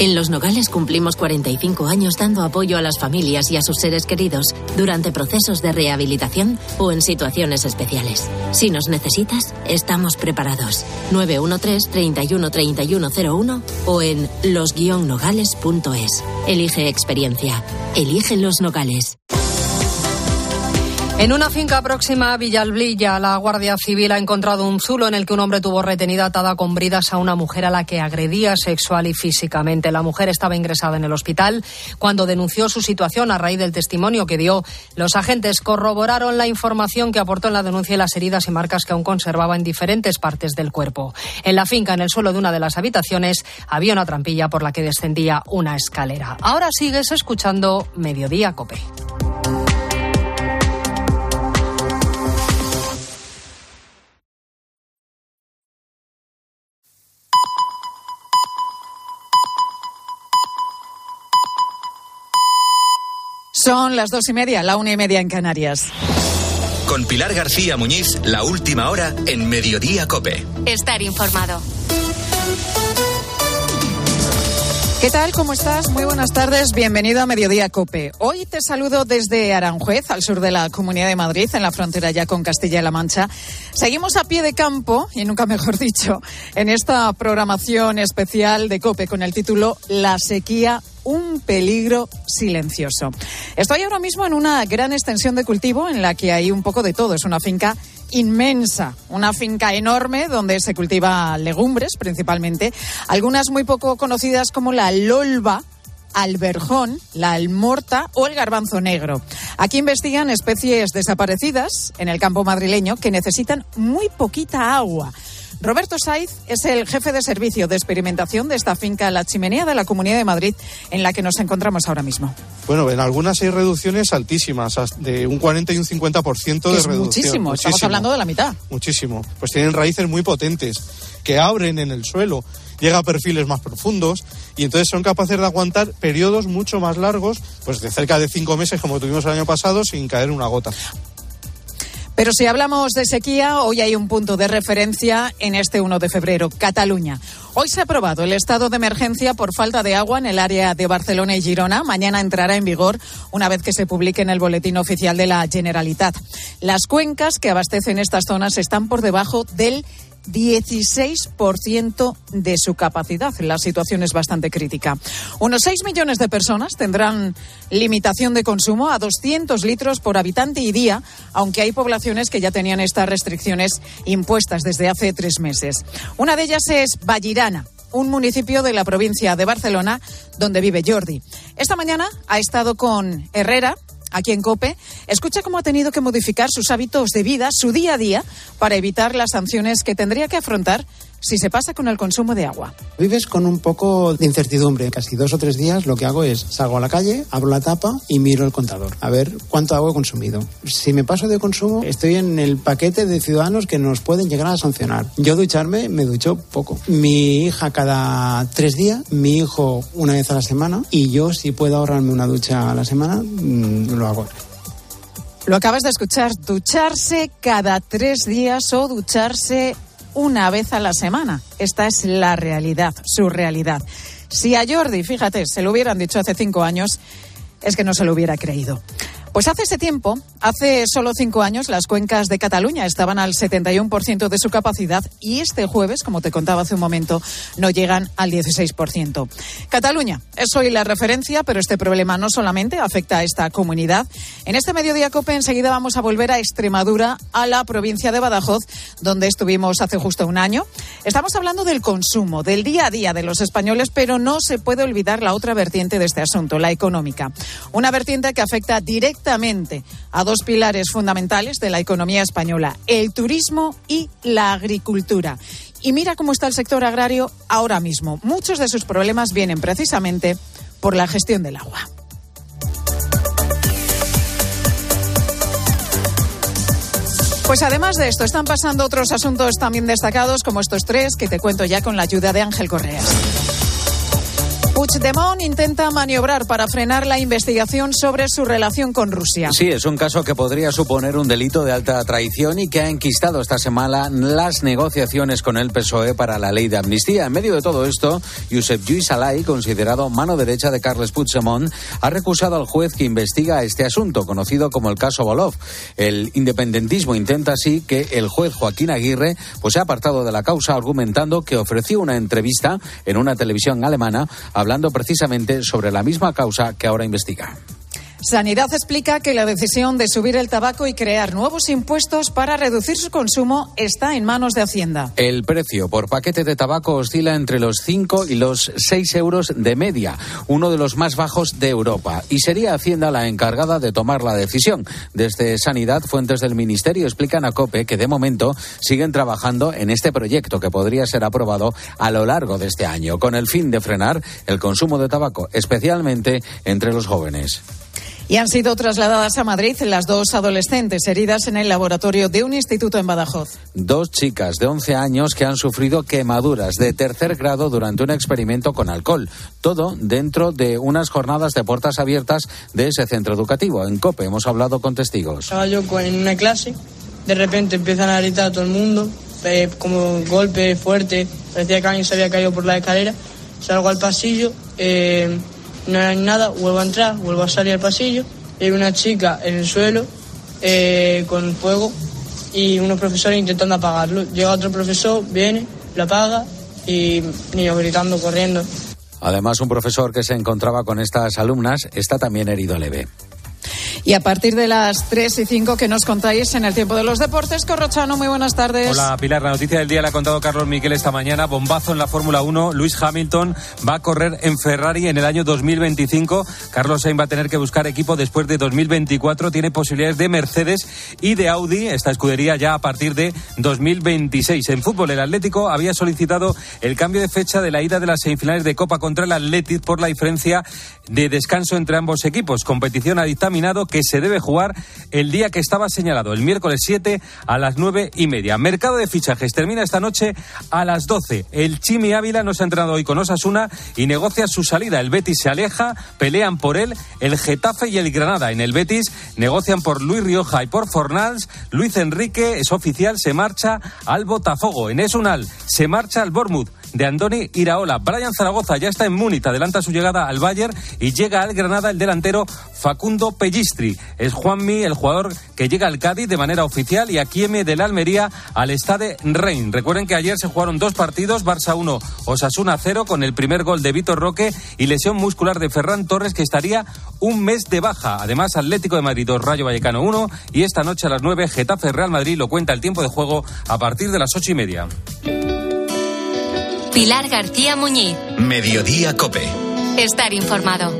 En Los Nogales cumplimos 45 años dando apoyo a las familias y a sus seres queridos durante procesos de rehabilitación o en situaciones especiales. Si nos necesitas, estamos preparados. 913-313101 o en los-nogales.es. Elige experiencia. Elige Los Nogales. En una finca próxima a Villalblilla, la Guardia Civil ha encontrado un zulo en el que un hombre tuvo retenida atada con bridas a una mujer a la que agredía sexual y físicamente. La mujer estaba ingresada en el hospital cuando denunció su situación a raíz del testimonio que dio. Los agentes corroboraron la información que aportó en la denuncia y las heridas y marcas que aún conservaba en diferentes partes del cuerpo. En la finca, en el suelo de una de las habitaciones, había una trampilla por la que descendía una escalera. Ahora sigues escuchando Mediodía Cope. Son las dos y media, la una y media en Canarias. Con Pilar García Muñiz, la última hora en Mediodía Cope. Estar informado. ¿Qué tal? ¿Cómo estás? Muy buenas tardes. Bienvenido a Mediodía Cope. Hoy te saludo desde Aranjuez, al sur de la Comunidad de Madrid, en la frontera ya con Castilla-La Mancha. Seguimos a pie de campo, y nunca mejor dicho, en esta programación especial de Cope con el título La sequía un peligro silencioso. Estoy ahora mismo en una gran extensión de cultivo en la que hay un poco de todo. Es una finca inmensa, una finca enorme donde se cultiva legumbres principalmente, algunas muy poco conocidas como la lolva, alberjón, la almorta o el garbanzo negro. Aquí investigan especies desaparecidas en el campo madrileño que necesitan muy poquita agua. Roberto Saiz es el jefe de servicio de experimentación de esta finca La Chimenea de la Comunidad de Madrid, en la que nos encontramos ahora mismo. Bueno, en algunas hay reducciones altísimas, de un 40 y un 50% de es reducción. Muchísimo, estamos hablando de la mitad. Muchísimo. Pues tienen raíces muy potentes que abren en el suelo, llega a perfiles más profundos y entonces son capaces de aguantar periodos mucho más largos, pues de cerca de cinco meses como tuvimos el año pasado, sin caer una gota. Pero si hablamos de sequía, hoy hay un punto de referencia en este 1 de febrero, Cataluña. Hoy se ha aprobado el estado de emergencia por falta de agua en el área de Barcelona y Girona. Mañana entrará en vigor una vez que se publique en el boletín oficial de la Generalitat. Las cuencas que abastecen estas zonas están por debajo del 16% de su capacidad. La situación es bastante crítica. Unos 6 millones de personas tendrán limitación de consumo a 200 litros por habitante y día, aunque hay poblaciones que ya tenían estas restricciones impuestas desde hace tres meses. Una de ellas es Vallirana un municipio de la provincia de Barcelona donde vive Jordi. Esta mañana ha estado con Herrera, aquí en COPE, escucha cómo ha tenido que modificar sus hábitos de vida, su día a día, para evitar las sanciones que tendría que afrontar si se pasa con el consumo de agua. Vives con un poco de incertidumbre. Casi dos o tres días lo que hago es salgo a la calle, abro la tapa y miro el contador. A ver cuánto agua he consumido. Si me paso de consumo, estoy en el paquete de ciudadanos que nos pueden llegar a sancionar. Yo ducharme, me ducho poco. Mi hija cada tres días, mi hijo una vez a la semana y yo si puedo ahorrarme una ducha a la semana, mm, lo hago. Lo acabas de escuchar, ducharse cada tres días o ducharse una vez a la semana. Esta es la realidad, su realidad. Si a Jordi, fíjate, se lo hubieran dicho hace cinco años, es que no se lo hubiera creído. Pues hace ese tiempo, hace solo cinco años, las cuencas de Cataluña estaban al 71% de su capacidad y este jueves, como te contaba hace un momento, no llegan al 16%. Cataluña es hoy la referencia, pero este problema no solamente afecta a esta comunidad. En este mediodía COPE enseguida vamos a volver a Extremadura, a la provincia de Badajoz, donde estuvimos hace justo un año. Estamos hablando del consumo, del día a día de los españoles, pero no se puede olvidar la otra vertiente de este asunto, la económica. Una vertiente que afecta directamente a dos pilares fundamentales de la economía española, el turismo y la agricultura. Y mira cómo está el sector agrario ahora mismo. Muchos de sus problemas vienen precisamente por la gestión del agua. Pues además de esto, están pasando otros asuntos también destacados, como estos tres que te cuento ya con la ayuda de Ángel Correa. Puigdemont intenta maniobrar para frenar la investigación sobre su relación con Rusia. Sí, es un caso que podría suponer un delito de alta traición y que ha enquistado esta semana las negociaciones con el PSOE para la ley de amnistía. En medio de todo esto, Josep Lluís Alay, considerado mano derecha de Carles Puigdemont, ha recusado al juez que investiga este asunto, conocido como el caso Bolov. El independentismo intenta así que el juez Joaquín Aguirre pues, se ha apartado de la causa argumentando que ofreció una entrevista en una televisión alemana precisamente sobre la misma causa que ahora investiga. Sanidad explica que la decisión de subir el tabaco y crear nuevos impuestos para reducir su consumo está en manos de Hacienda. El precio por paquete de tabaco oscila entre los 5 y los 6 euros de media, uno de los más bajos de Europa. Y sería Hacienda la encargada de tomar la decisión. Desde Sanidad, fuentes del Ministerio explican a COPE que de momento siguen trabajando en este proyecto que podría ser aprobado a lo largo de este año, con el fin de frenar el consumo de tabaco, especialmente entre los jóvenes. Y han sido trasladadas a Madrid las dos adolescentes heridas en el laboratorio de un instituto en Badajoz. Dos chicas de 11 años que han sufrido quemaduras de tercer grado durante un experimento con alcohol. Todo dentro de unas jornadas de puertas abiertas de ese centro educativo. En COPE hemos hablado con testigos. Estaba yo en una clase, de repente empiezan a gritar a todo el mundo, eh, como golpe fuerte, parecía que alguien se había caído por la escalera. Salgo al pasillo. Eh, no hay nada, vuelvo a entrar, vuelvo a salir al pasillo, y hay una chica en el suelo eh, con fuego y unos profesores intentando apagarlo. Llega otro profesor, viene, lo apaga y niños gritando, corriendo. Además, un profesor que se encontraba con estas alumnas está también herido leve. Y a partir de las 3 y 5 que nos contáis en el tiempo de los deportes, Corrochano, muy buenas tardes. Hola Pilar, la noticia del día la ha contado Carlos Miguel esta mañana. Bombazo en la Fórmula 1. Luis Hamilton va a correr en Ferrari en el año 2025. Carlos Sainz va a tener que buscar equipo después de 2024. Tiene posibilidades de Mercedes y de Audi, esta escudería ya a partir de 2026. En fútbol, el Atlético había solicitado el cambio de fecha de la ida de las semifinales de Copa contra el Atlético por la diferencia de descanso entre ambos equipos. Competición ha dictaminado que se debe jugar el día que estaba señalado, el miércoles 7 a las 9 y media. Mercado de fichajes termina esta noche a las 12. El Chimi Ávila no se ha entrenado hoy con Osasuna y negocia su salida. El Betis se aleja, pelean por él el Getafe y el Granada. En el Betis negocian por Luis Rioja y por Fornals. Luis Enrique es oficial, se marcha al Botafogo. En Esunal se marcha al Bournemouth de Andoni Iraola. Brian Zaragoza ya está en Múnich, adelanta su llegada al Bayern y llega al Granada el delantero Facundo Pellistri. Es Juanmi, el jugador que llega al Cádiz de manera oficial y a Kieme del Almería al Stade Rein. Recuerden que ayer se jugaron dos partidos, Barça 1, Osasuna 0, con el primer gol de Vitor Roque y lesión muscular de Ferran Torres que estaría un mes de baja. Además, Atlético de Madrid 2, Rayo Vallecano 1 y esta noche a las 9, Getafe Real Madrid lo cuenta el tiempo de juego a partir de las ocho y media. Pilar García Muñiz. Mediodía Cope. Estar informado.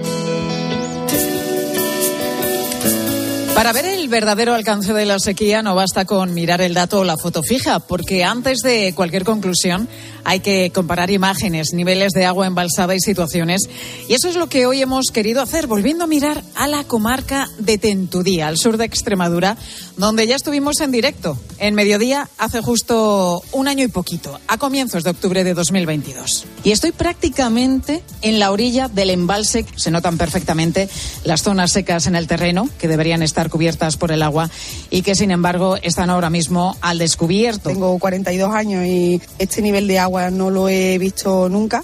Para ver el verdadero alcance de la sequía no basta con mirar el dato o la foto fija, porque antes de cualquier conclusión hay que comparar imágenes, niveles de agua embalsada y situaciones. Y eso es lo que hoy hemos querido hacer, volviendo a mirar a la comarca de Tentudía, al sur de Extremadura, donde ya estuvimos en directo, en mediodía, hace justo un año y poquito, a comienzos de octubre de 2022. Y estoy prácticamente en la orilla del embalse, se notan perfectamente las zonas secas en el terreno, que deberían estar cubiertas por el agua y que sin embargo están ahora mismo al descubierto. Tengo 42 años y este nivel de agua no lo he visto nunca.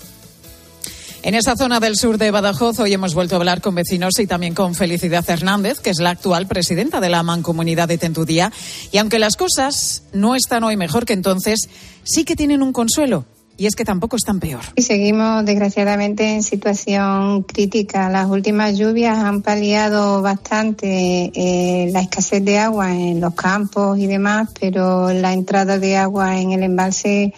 En esa zona del sur de Badajoz hoy hemos vuelto a hablar con vecinos y también con Felicidad Hernández, que es la actual presidenta de la Mancomunidad de Tentudía. Y aunque las cosas no están hoy mejor que entonces, sí que tienen un consuelo y es que tampoco están peor. Y seguimos desgraciadamente en situación crítica. Las últimas lluvias han paliado bastante eh, la escasez de agua en los campos y demás, pero la entrada de agua en el embalse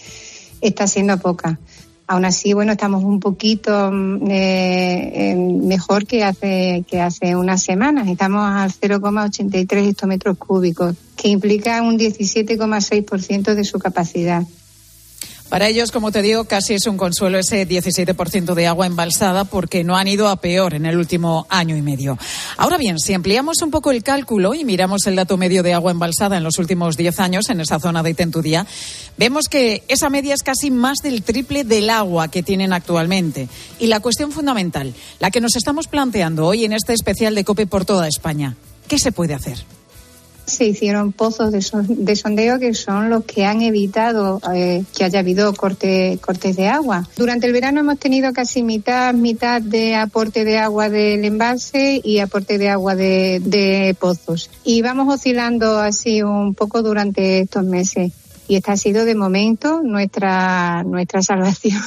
está siendo poca. Aún así, bueno, estamos un poquito mm, eh, mejor que hace, que hace unas semanas. Estamos al 0,83 hectómetros cúbicos, que implica un 17,6% de su capacidad. Para ellos, como te digo, casi es un consuelo ese 17% de agua embalsada porque no han ido a peor en el último año y medio. Ahora bien, si ampliamos un poco el cálculo y miramos el dato medio de agua embalsada en los últimos 10 años en esa zona de Tentudía, vemos que esa media es casi más del triple del agua que tienen actualmente. Y la cuestión fundamental, la que nos estamos planteando hoy en este especial de COPE por toda España, ¿qué se puede hacer? Se hicieron pozos de, sondeo que son los que han evitado eh, que haya habido corte, cortes de agua. Durante el verano hemos tenido casi mitad, mitad de aporte de agua del embalse y aporte de agua de, de pozos. Y vamos oscilando así un poco durante estos meses. Y esta ha sido de momento nuestra, nuestra salvación.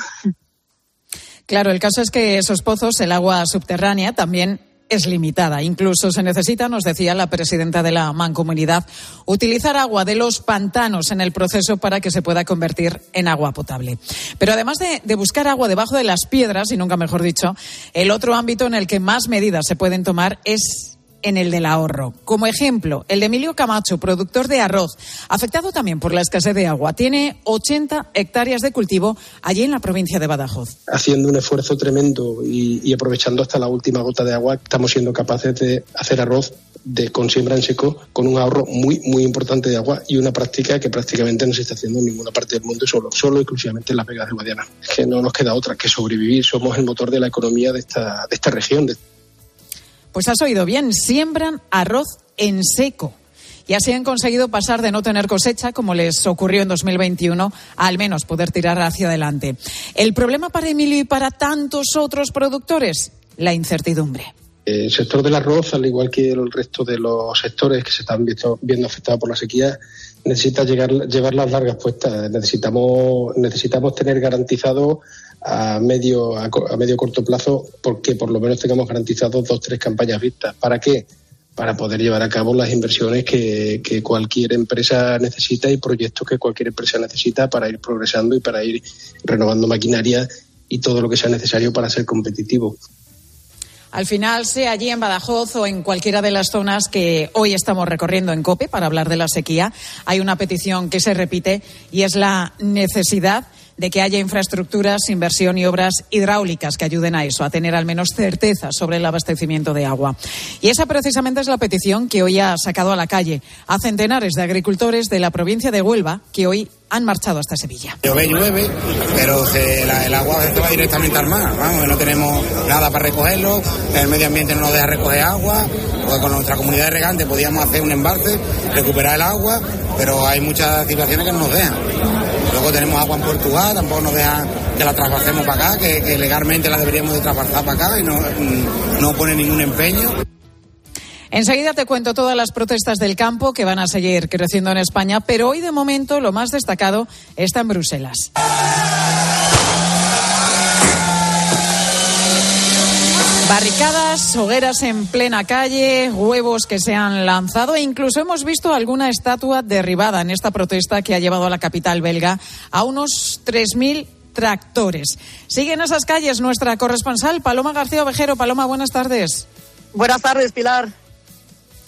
Claro, el caso es que esos pozos, el agua subterránea, también es limitada. Incluso se necesita, nos decía la presidenta de la Mancomunidad, utilizar agua de los pantanos en el proceso para que se pueda convertir en agua potable. Pero además de, de buscar agua debajo de las piedras, y nunca mejor dicho, el otro ámbito en el que más medidas se pueden tomar es en el del ahorro. Como ejemplo, el de Emilio Camacho, productor de arroz, afectado también por la escasez de agua. Tiene 80 hectáreas de cultivo allí en la provincia de Badajoz. Haciendo un esfuerzo tremendo y, aprovechando hasta la última gota de agua, estamos siendo capaces de hacer arroz de, con siembra en seco con un ahorro muy, muy importante de agua y una práctica que prácticamente no se está haciendo en ninguna parte del mundo, solo, solo exclusivamente en las Vegas de Guadiana. Que no nos queda otra que sobrevivir. Somos el motor de la economía de esta, de esta región. Pues has oído bien, siembran arroz en seco. Y así han conseguido pasar de no tener cosecha, como les ocurrió en 2021, a al menos poder tirar hacia adelante. El problema para Emilio y para tantos otros productores, la incertidumbre. El sector del arroz, al igual que el resto de los sectores que se están viendo, viendo afectados por la sequía, necesita llegar, llevar las largas puestas. Necesitamos, necesitamos tener garantizado a medio, a, a medio corto plazo, porque por lo menos tengamos garantizados dos, tres campañas vistas. ¿Para qué? Para poder llevar a cabo las inversiones que, que cualquier empresa necesita y proyectos que cualquier empresa necesita para ir progresando y para ir renovando maquinaria y todo lo que sea necesario para ser competitivo. Al final, sea allí en Badajoz o en cualquiera de las zonas que hoy estamos recorriendo en COPE para hablar de la sequía, hay una petición que se repite y es la necesidad de que haya infraestructuras, inversión y obras hidráulicas que ayuden a eso, a tener al menos certeza sobre el abastecimiento de agua. Y esa precisamente es la petición que hoy ha sacado a la calle a centenares de agricultores de la provincia de Huelva que hoy han marchado hasta Sevilla. Llueve, llueve, pero el agua se va directamente al mar, vamos, no tenemos nada para recogerlo, el medio ambiente no nos deja recoger agua, porque con nuestra comunidad de podíamos hacer un embalse, recuperar el agua, pero hay muchas situaciones que no nos dejan. Luego tenemos agua en Portugal, tampoco nos dejan que la traspasemos para acá, que, legalmente la deberíamos de traspasar para acá y no, no pone ningún empeño. Enseguida te cuento todas las protestas del campo que van a seguir creciendo en España, pero hoy de momento lo más destacado está en Bruselas. Barricadas, hogueras en plena calle, huevos que se han lanzado e incluso hemos visto alguna estatua derribada en esta protesta que ha llevado a la capital belga a unos 3.000 tractores. Sigue en esas calles nuestra corresponsal Paloma García Ovejero. Paloma, buenas tardes. Buenas tardes, Pilar.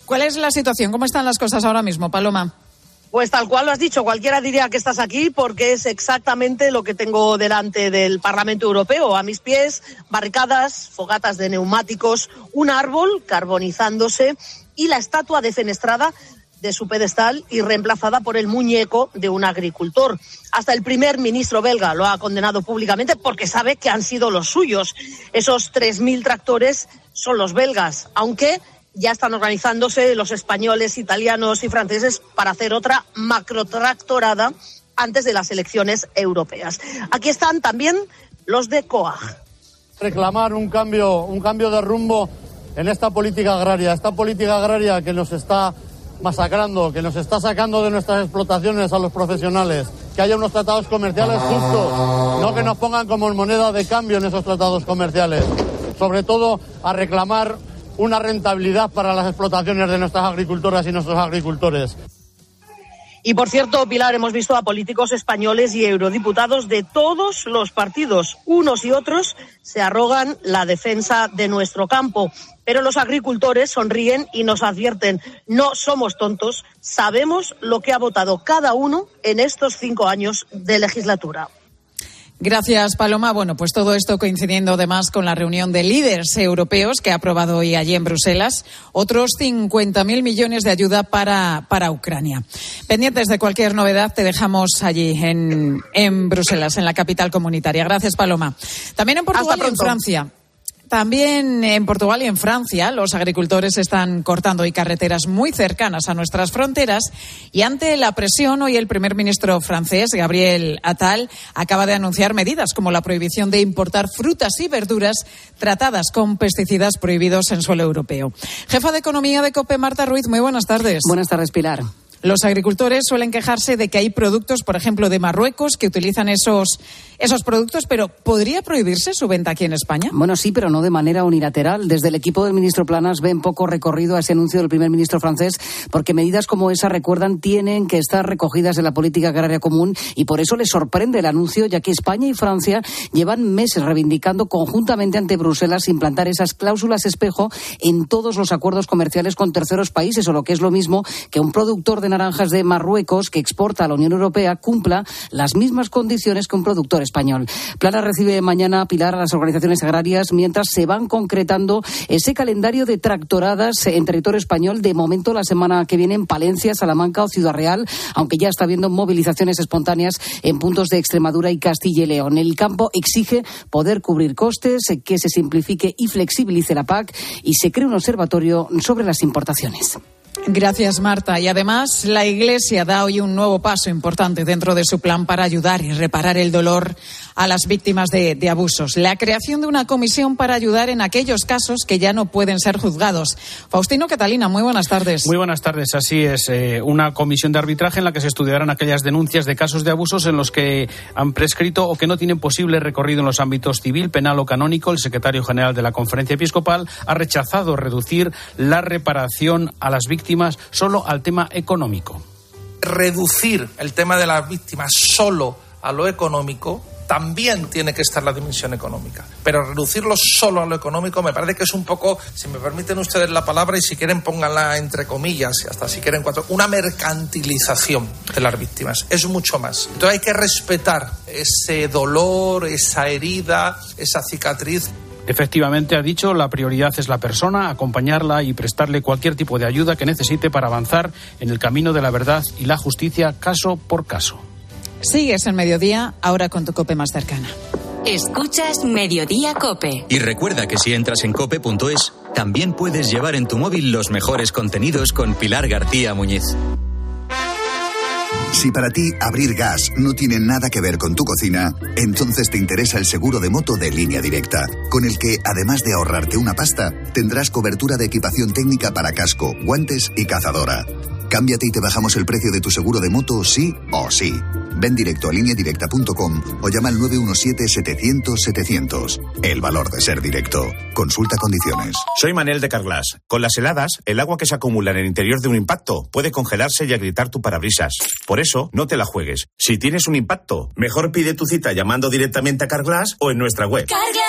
¿Cuál es la situación? ¿Cómo están las cosas ahora mismo, Paloma? Pues tal cual lo has dicho, cualquiera diría que estás aquí porque es exactamente lo que tengo delante del Parlamento Europeo. A mis pies, barricadas, fogatas de neumáticos, un árbol carbonizándose y la estatua defenestrada de su pedestal y reemplazada por el muñeco de un agricultor. Hasta el primer ministro belga lo ha condenado públicamente porque sabe que han sido los suyos. Esos 3.000 tractores son los belgas, aunque ya están organizándose los españoles, italianos y franceses para hacer otra macrotractorada antes de las elecciones europeas. Aquí están también los de COAG. Reclamar un cambio, un cambio de rumbo en esta política agraria, esta política agraria que nos está masacrando, que nos está sacando de nuestras explotaciones a los profesionales, que haya unos tratados comerciales justos, no que nos pongan como moneda de cambio en esos tratados comerciales. Sobre todo a reclamar una rentabilidad para las explotaciones de nuestras agricultoras y nuestros agricultores. Y por cierto, Pilar, hemos visto a políticos españoles y eurodiputados de todos los partidos. Unos y otros se arrogan la defensa de nuestro campo. Pero los agricultores sonríen y nos advierten, no somos tontos, sabemos lo que ha votado cada uno en estos cinco años de legislatura. Gracias, Paloma. Bueno, pues todo esto coincidiendo además con la reunión de líderes europeos que ha aprobado hoy allí en Bruselas otros 50.000 millones de ayuda para, para Ucrania. Pendientes de cualquier novedad, te dejamos allí en, en Bruselas, en la capital comunitaria. Gracias, Paloma. También en Portugal y en Francia. También en Portugal y en Francia los agricultores están cortando hoy carreteras muy cercanas a nuestras fronteras y ante la presión hoy el primer ministro francés, Gabriel Attal, acaba de anunciar medidas como la prohibición de importar frutas y verduras tratadas con pesticidas prohibidos en suelo europeo. Jefa de Economía de COPE, Marta Ruiz, muy buenas tardes. Buenas tardes, Pilar. Los agricultores suelen quejarse de que hay productos, por ejemplo, de Marruecos, que utilizan esos, esos productos, pero ¿podría prohibirse su venta aquí en España? Bueno, sí, pero no de manera unilateral. Desde el equipo del ministro Planas ven poco recorrido a ese anuncio del primer ministro francés, porque medidas como esa, recuerdan, tienen que estar recogidas en la política agraria común y por eso les sorprende el anuncio, ya que España y Francia llevan meses reivindicando conjuntamente ante Bruselas implantar esas cláusulas espejo en todos los acuerdos comerciales con terceros países, o lo que es lo mismo que un productor de naranjas de Marruecos que exporta a la Unión Europea cumpla las mismas condiciones que un productor español. Plana recibe mañana a Pilar a las organizaciones agrarias mientras se van concretando ese calendario de tractoradas en territorio español. De momento, la semana que viene en Palencia, Salamanca o Ciudad Real, aunque ya está habiendo movilizaciones espontáneas en puntos de Extremadura y Castilla y León. El campo exige poder cubrir costes, que se simplifique y flexibilice la PAC y se cree un observatorio sobre las importaciones. Gracias, Marta. Y además, la Iglesia da hoy un nuevo paso importante dentro de su plan para ayudar y reparar el dolor a las víctimas de, abusos. La creación de una comisión para ayudar en aquellos casos que ya no pueden ser juzgados. Faustino Catalina, muy buenas tardes. Muy buenas tardes. Así es. Eh, una comisión de arbitraje en la que se estudiarán aquellas denuncias de casos de abusos en los que han prescrito o que no tienen posible recorrido en los ámbitos civil, penal o canónico. El secretario general de la Conferencia Episcopal ha rechazado reducir la reparación a las víctimas solo al tema económico. Reducir el tema de las víctimas solo a lo económico también tiene que estar la dimensión económica. Pero reducirlo solo a lo económico me parece que es un poco, si me permiten ustedes la palabra y si quieren pónganla entre comillas y hasta si quieren cuatro, una mercantilización de las víctimas. Es mucho más. Entonces hay que respetar ese dolor, esa herida, esa cicatriz. Efectivamente, ha dicho, la prioridad es la persona, acompañarla y prestarle cualquier tipo de ayuda que necesite para avanzar en el camino de la verdad y la justicia caso por caso. Sigues en mediodía, ahora con tu cope más cercana. Escuchas Mediodía Cope. Y recuerda que si entras en cope.es, también puedes llevar en tu móvil los mejores contenidos con Pilar García Muñiz. Si para ti abrir gas no tiene nada que ver con tu cocina, entonces te interesa el seguro de moto de línea directa, con el que, además de ahorrarte una pasta, tendrás cobertura de equipación técnica para casco, guantes y cazadora. Cámbiate y te bajamos el precio de tu seguro de moto sí o sí. Ven directo a lineadirecta.com o llama al 917-700-700. El valor de ser directo. Consulta condiciones. Soy Manel de Carglass. Con las heladas, el agua que se acumula en el interior de un impacto puede congelarse y agrietar tu parabrisas. Por eso, no te la juegues. Si tienes un impacto, mejor pide tu cita llamando directamente a Carglass o en nuestra web. Carglass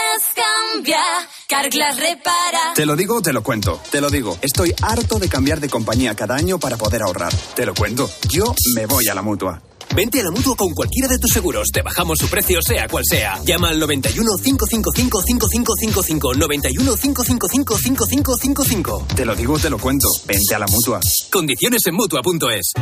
repara. Te lo digo, te lo cuento. Te lo digo. Estoy harto de cambiar de compañía cada año para poder ahorrar. Te lo cuento. Yo me voy a la mutua. Vente a la mutua con cualquiera de tus seguros. Te bajamos su precio, sea cual sea. Llama al 91 555 5555. 91 555 5555. Te lo digo, te lo cuento. Vente a la mutua. Condiciones en mutua.es.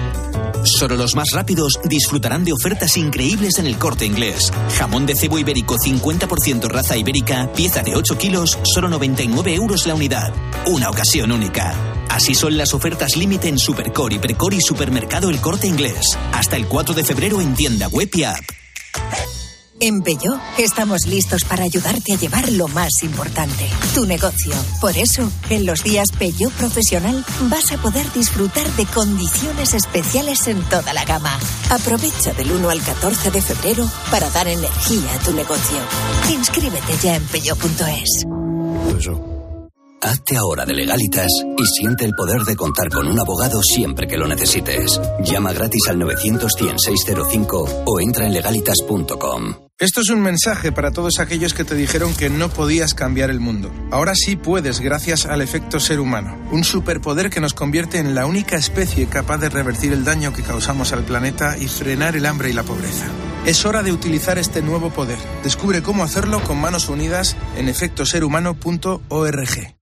Solo los más rápidos disfrutarán de ofertas increíbles en el corte inglés. Jamón de cebo ibérico 50% raza ibérica, pieza de 8 kilos, solo 99 euros la unidad. Una ocasión única. Así son las ofertas límite en Supercore y Precor y Supermercado El Corte Inglés. Hasta el 4 de febrero en tienda web y app. En Peugeot estamos listos para ayudarte a llevar lo más importante, tu negocio. Por eso, en los días Peugeot Profesional vas a poder disfrutar de condiciones especiales en toda la gama. Aprovecha del 1 al 14 de febrero para dar energía a tu negocio. Inscríbete ya en peugeot.es. Hazte ahora de legalitas y siente el poder de contar con un abogado siempre que lo necesites. Llama gratis al 900 605 o entra en legalitas.com. Esto es un mensaje para todos aquellos que te dijeron que no podías cambiar el mundo. Ahora sí puedes gracias al efecto ser humano, un superpoder que nos convierte en la única especie capaz de revertir el daño que causamos al planeta y frenar el hambre y la pobreza. Es hora de utilizar este nuevo poder. Descubre cómo hacerlo con manos unidas en efectoserhumano.org.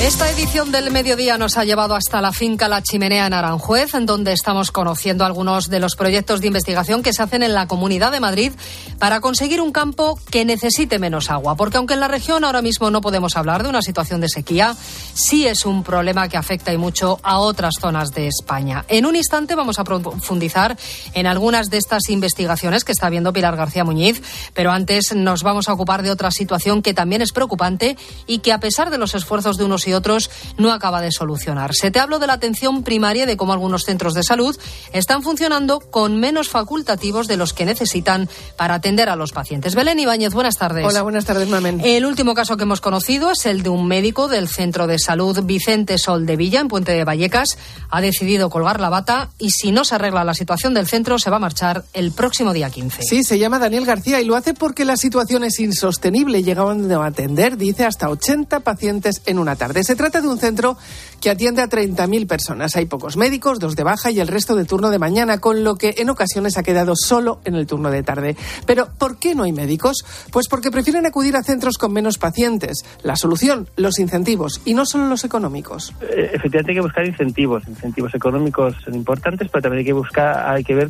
Esta edición del mediodía nos ha llevado hasta la finca La Chimenea en Aranjuez, en donde estamos conociendo algunos de los proyectos de investigación que se hacen en la Comunidad de Madrid para conseguir un campo que necesite menos agua. Porque aunque en la región ahora mismo no podemos hablar de una situación de sequía, sí es un problema que afecta y mucho a otras zonas de España. En un instante vamos a profundizar en algunas de estas investigaciones que está viendo Pilar García Muñiz, pero antes nos vamos a ocupar de otra situación que también es preocupante y que a pesar de los esfuerzos de unos y otros no acaba de solucionarse. Te hablo de la atención primaria y de cómo algunos centros de salud están funcionando con menos facultativos de los que necesitan para atender a los pacientes. Belén Ibáñez, buenas tardes. Hola, buenas tardes, Mamen. El último caso que hemos conocido es el de un médico del Centro de Salud Vicente Sol de Villa, en Puente de Vallecas. Ha decidido colgar la bata y si no se arregla la situación del centro, se va a marchar el próximo día 15. Sí, se llama Daniel García y lo hace porque la situación es insostenible. Llegaban a atender, dice, hasta 80 pacientes en una tarde. Se trata de un centro que atiende a 30.000 personas. Hay pocos médicos, dos de baja y el resto de turno de mañana, con lo que en ocasiones ha quedado solo en el turno de tarde. Pero ¿por qué no hay médicos? Pues porque prefieren acudir a centros con menos pacientes. La solución, los incentivos y no solo los económicos. Eh, efectivamente hay que buscar incentivos. Incentivos económicos son importantes, pero también hay que buscar, hay que ver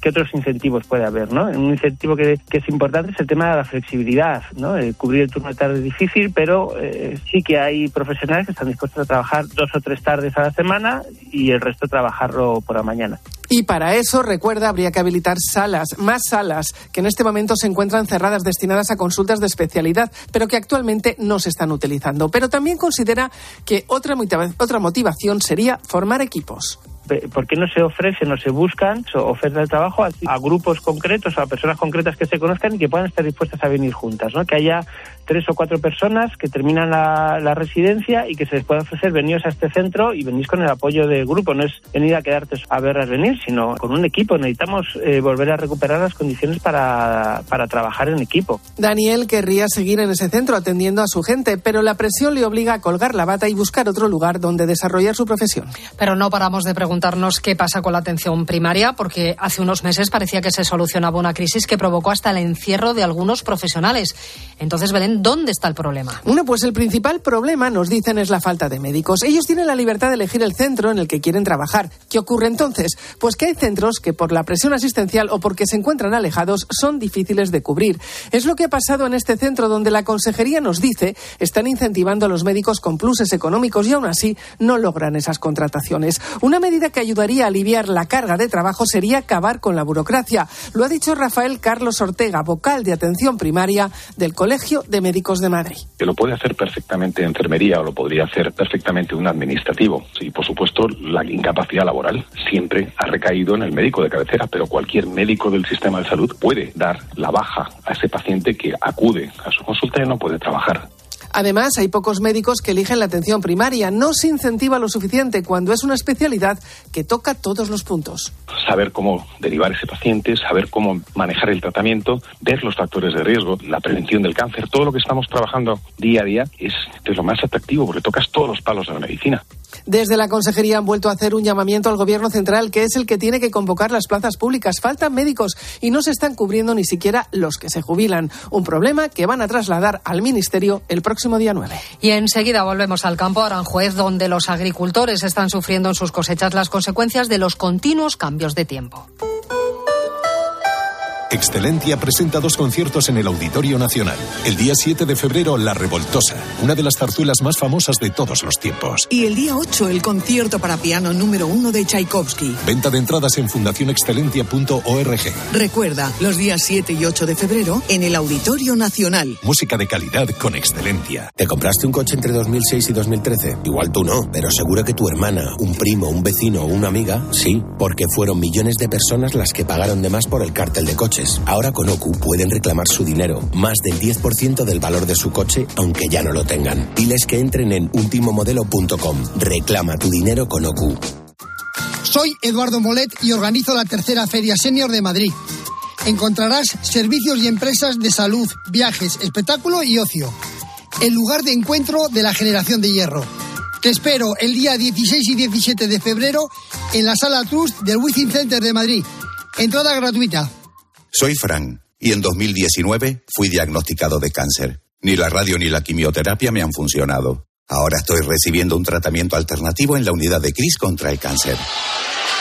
qué otros incentivos puede haber. ¿no? Un incentivo que, es importante es el tema de la flexibilidad. ¿no? Eh, cubrir el turno de tarde es difícil, pero eh, sí que hay profesionales que están dispuestos a trabajar dos o tres tardes a la semana y el resto trabajarlo por la mañana. Y para eso, recuerda, habría que habilitar salas, más salas, que en este momento se encuentran cerradas destinadas a consultas de especialidad, pero que actualmente no se están utilizando. Pero también considera que otra, otra motivación sería formar equipos. ¿por qué no se ofrecen no se buscan ofertas de trabajo a, grupos concretos, a personas concretas que se conozcan y que puedan estar dispuestas a venir juntas? ¿no? Que haya tres o cuatro personas que terminan la, residencia y que se les pueda ofrecer veniros a este centro y venís con el apoyo del grupo. No es venir a quedarte a verlas venir, sino con un equipo. Necesitamos eh, volver a recuperar las condiciones para, para trabajar en equipo. Daniel querría seguir en ese centro atendiendo a su gente, pero la presión le obliga a colgar la bata y buscar otro lugar donde desarrollar su profesión. Pero no paramos de preguntarnos qué pasa con la atención primaria, porque hace unos meses parecía que se solucionaba una crisis que provocó hasta el encierro de algunos profesionales. Entonces, Belén, ¿dónde está el problema? Bueno, pues el principal problema, nos dicen, es la falta de médicos. Ellos tienen la libertad de elegir el centro en el que quieren trabajar. ¿Qué ocurre entonces? Pues que hay centros que por la presión asistencial o porque se encuentran alejados son difíciles de cubrir. Es lo que ha pasado en este centro donde la consejería nos dice están incentivando a los médicos con pluses económicos y aún así no logran esas contrataciones. Una medida que ayudaría a aliviar la carga de trabajo sería acabar con la burocracia. Lo ha dicho Rafael Carlos Ortega, vocal de atención primaria del Colegio de Médicos de Madrid. Que lo puede hacer perfectamente enfermería o lo podría hacer perfectamente un administrativo. Y por supuesto, la incapacidad laboral siempre ha recaído en el médico de cabecera, pero cualquier médico del sistema de salud puede dar la baja a ese paciente que acude a su consulta y no puede trabajar. Además, hay pocos médicos que eligen la atención primaria. No se incentiva lo suficiente cuando es una especialidad que toca todos los puntos. Saber cómo derivar ese paciente, saber cómo manejar el tratamiento, ver los factores de riesgo, la prevención del cáncer, todo lo que estamos trabajando día a día es de lo más atractivo porque tocas todos los palos de la medicina. Desde la Consejería han vuelto a hacer un llamamiento al Gobierno central, que es el que tiene que convocar las plazas públicas. Faltan médicos y no se están cubriendo ni siquiera los que se jubilan. Un problema que van a trasladar al Ministerio el próximo 9. Y enseguida volvemos al campo Aranjuez, donde los agricultores están sufriendo en sus cosechas las consecuencias de los continuos cambios de tiempo. Excelentia presenta dos conciertos en el Auditorio Nacional. El día 7 de febrero, La Revoltosa, una de las zarzuelas más famosas de todos los tiempos. Y el día 8, el concierto para piano número 1 de Tchaikovsky. Venta de entradas en fundacionexcelentia.org. Recuerda, los días 7 y 8 de febrero, en el Auditorio Nacional. Música de calidad con Excelentia. ¿Te compraste un coche entre 2006 y 2013? Igual tú no, pero seguro que tu hermana, un primo, un vecino o una amiga, sí, porque fueron millones de personas las que pagaron de más por el cártel de coches. Ahora con OCU pueden reclamar su dinero, más del 10% del valor de su coche, aunque ya no lo tengan. Diles que entren en ultimomodelo.com. Reclama tu dinero con OCU. Soy Eduardo Molet y organizo la tercera Feria Senior de Madrid. Encontrarás servicios y empresas de salud, viajes, espectáculo y ocio. El lugar de encuentro de la generación de hierro. Te espero el día 16 y 17 de febrero en la Sala Trust del Wizzing Center de Madrid. Entrada gratuita. Soy Fran y en 2019 fui diagnosticado de cáncer. Ni la radio ni la quimioterapia me han funcionado. Ahora estoy recibiendo un tratamiento alternativo en la unidad de CRIS contra el cáncer.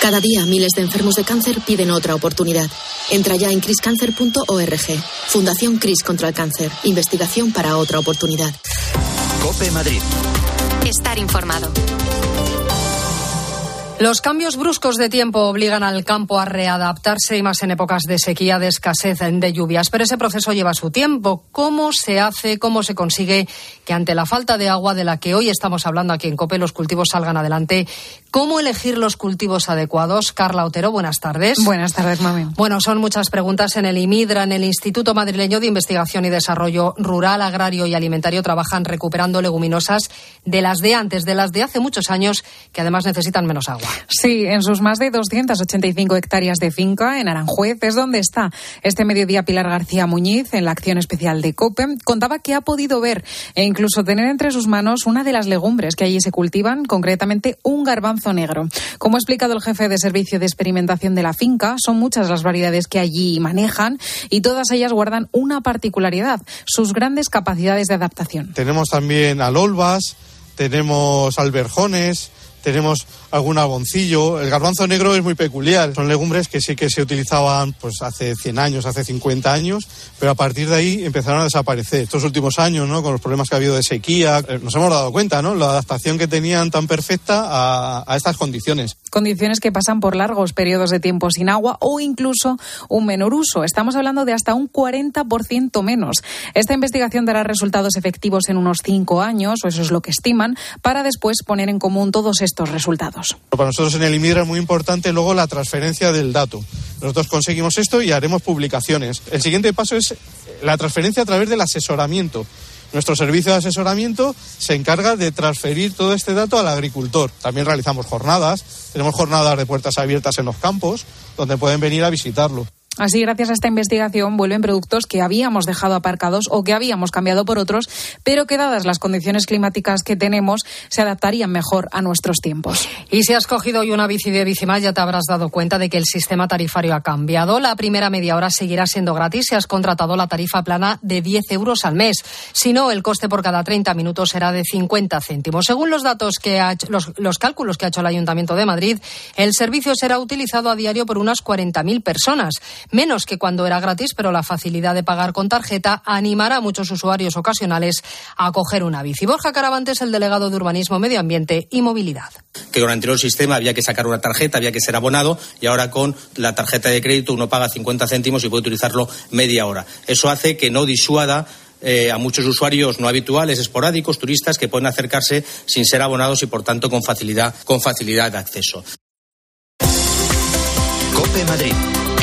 Cada día miles de enfermos de cáncer piden otra oportunidad. Entra ya en criscancer.org. Fundación CRIS contra el cáncer. Investigación para otra oportunidad. Cope Madrid. Estar informado. Los cambios bruscos de tiempo obligan al campo a readaptarse y más en épocas de sequía, de escasez de lluvias. Pero ese proceso lleva su tiempo. ¿Cómo se hace, cómo se consigue que ante la falta de agua de la que hoy estamos hablando aquí en COPE los cultivos salgan adelante? ¿Cómo elegir los cultivos adecuados? Carla Otero, buenas tardes. Buenas tardes, mami. Bueno, son muchas preguntas en el IMIDRA, en el Instituto Madrileño de Investigación y Desarrollo Rural, Agrario y Alimentario. Trabajan recuperando leguminosas de las de antes, de las de hace muchos años, que además necesitan menos agua. Sí, en sus más de 285 hectáreas de finca en Aranjuez es donde está. Este mediodía Pilar García Muñiz, en la acción especial de COPE, contaba que ha podido ver e incluso tener entre sus manos una de las legumbres que allí se cultivan, concretamente un garbanzo negro. Como ha explicado el jefe de servicio de experimentación de la finca, son muchas las variedades que allí manejan y todas ellas guardan una particularidad, sus grandes capacidades de adaptación. Tenemos también alolvas, tenemos alberjones, tenemos algún aboncillo. El garbanzo negro es muy peculiar. Son legumbres que sí que se utilizaban pues hace 100 años, hace 50 años, pero a partir de ahí empezaron a desaparecer. Estos últimos años, ¿no? con los problemas que ha habido de sequía, eh, nos hemos dado cuenta, ¿no? La adaptación que tenían tan perfecta a, a estas condiciones. Condiciones que pasan por largos periodos de tiempo sin agua o incluso un menor uso. Estamos hablando de hasta un 40% menos. Esta investigación dará resultados efectivos en unos cinco años, o eso es lo que estiman, para después poner en común todos estos resultados. Para nosotros en el IMIDRA es muy importante luego la transferencia del dato. Nosotros conseguimos esto y haremos publicaciones. El siguiente paso es la transferencia a través del asesoramiento. Nuestro servicio de asesoramiento se encarga de transferir todo este dato al agricultor. También realizamos jornadas, tenemos jornadas de puertas abiertas en los campos, donde pueden venir a visitarlo. Así, gracias a esta investigación, vuelven productos que habíamos dejado aparcados o que habíamos cambiado por otros, pero que dadas las condiciones climáticas que tenemos, se adaptarían mejor a nuestros tiempos. Y si has cogido hoy una bici de Bicimás, ya te habrás dado cuenta de que el sistema tarifario ha cambiado. La primera media hora seguirá siendo gratis si has contratado la tarifa plana de 10 euros al mes. Si no, el coste por cada 30 minutos será de 50 céntimos. Según los datos que ha hecho, los, los cálculos que ha hecho el Ayuntamiento de Madrid, el servicio será utilizado a diario por unas 40.000 personas menos que cuando era gratis, pero la facilidad de pagar con tarjeta animará a muchos usuarios ocasionales a coger una bici. Borja Caravantes, el delegado de Urbanismo, Medio Ambiente y Movilidad. Que con el anterior sistema había que sacar una tarjeta, había que ser abonado y ahora con la tarjeta de crédito uno paga 50 céntimos y puede utilizarlo media hora. Eso hace que no disuada eh, a muchos usuarios no habituales, esporádicos, turistas que pueden acercarse sin ser abonados y por tanto con facilidad, con facilidad de acceso. Cope Madrid.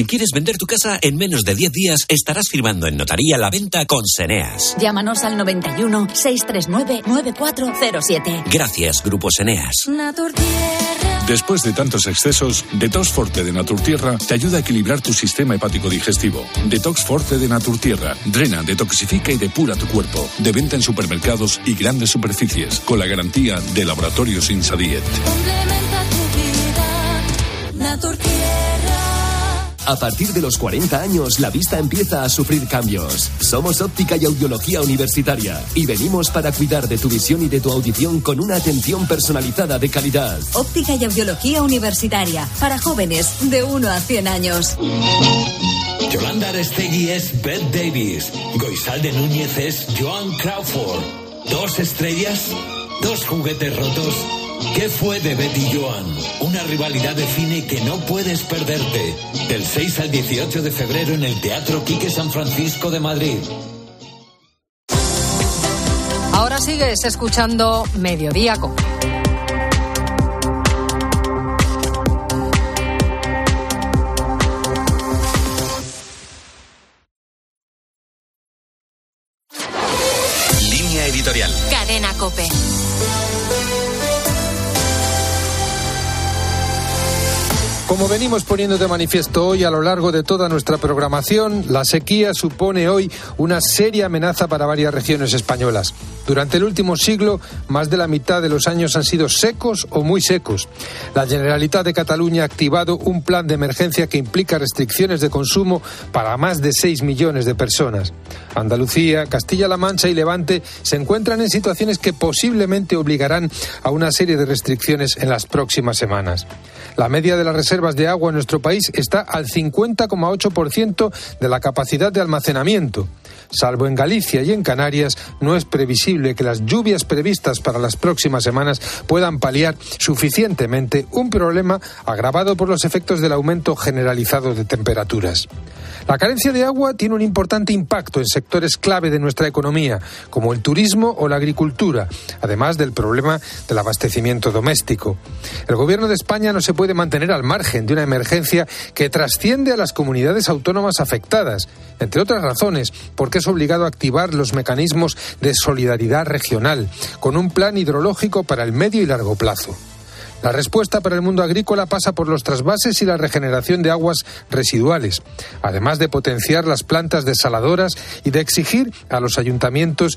Si quieres vender tu casa en menos de 10 días, estarás firmando en notaría la venta con Seneas. Llámanos al 91 639 9407. Gracias, Grupo Seneas. Después de tantos excesos, Detox Forte de Naturtierra te ayuda a equilibrar tu sistema hepático digestivo. Detox Forte de Naturtierra drena, detoxifica y depura tu cuerpo. De venta en supermercados y grandes superficies, con la garantía de Laboratorios Insadiet. A partir de los 40 años, la vista empieza a sufrir cambios. Somos óptica y audiología universitaria y venimos para cuidar de tu visión y de tu audición con una atención personalizada de calidad. Óptica y audiología universitaria para jóvenes de 1 a 100 años. Yolanda Arestegui es Beth Davis. Goizalde Núñez es Joan Crawford. Dos estrellas, dos juguetes rotos. ¿Qué fue de Betty Joan? Una rivalidad de cine que no puedes perderte. Del 6 al 18 de febrero en el Teatro Quique San Francisco de Madrid. Ahora sigues escuchando Mediodía con. Venimos poniendo de manifiesto hoy a lo largo de toda nuestra programación, la sequía supone hoy una seria amenaza para varias regiones españolas. Durante el último siglo, más de la mitad de los años han sido secos o muy secos. La Generalitat de Cataluña ha activado un plan de emergencia que implica restricciones de consumo para más de 6 millones de personas. Andalucía, Castilla-La Mancha y Levante se encuentran en situaciones que posiblemente obligarán a una serie de restricciones en las próximas semanas. La media de las reservas de agua en nuestro país está al 50,8% de la capacidad de almacenamiento. Salvo en Galicia y en Canarias, no es previsible que las lluvias previstas para las próximas semanas puedan paliar suficientemente un problema agravado por los efectos del aumento generalizado de temperaturas. La carencia de agua tiene un importante impacto en sectores clave de nuestra economía, como el turismo o la agricultura, además del problema del abastecimiento doméstico. El Gobierno de España no se puede mantener al margen de una emergencia que trasciende a las comunidades autónomas afectadas, entre otras razones, porque es obligado a activar los mecanismos de solidaridad regional, con un plan hidrológico para el medio y largo plazo. La respuesta para el mundo agrícola pasa por los trasvases y la regeneración de aguas residuales, además de potenciar las plantas desaladoras y de exigir a los ayuntamientos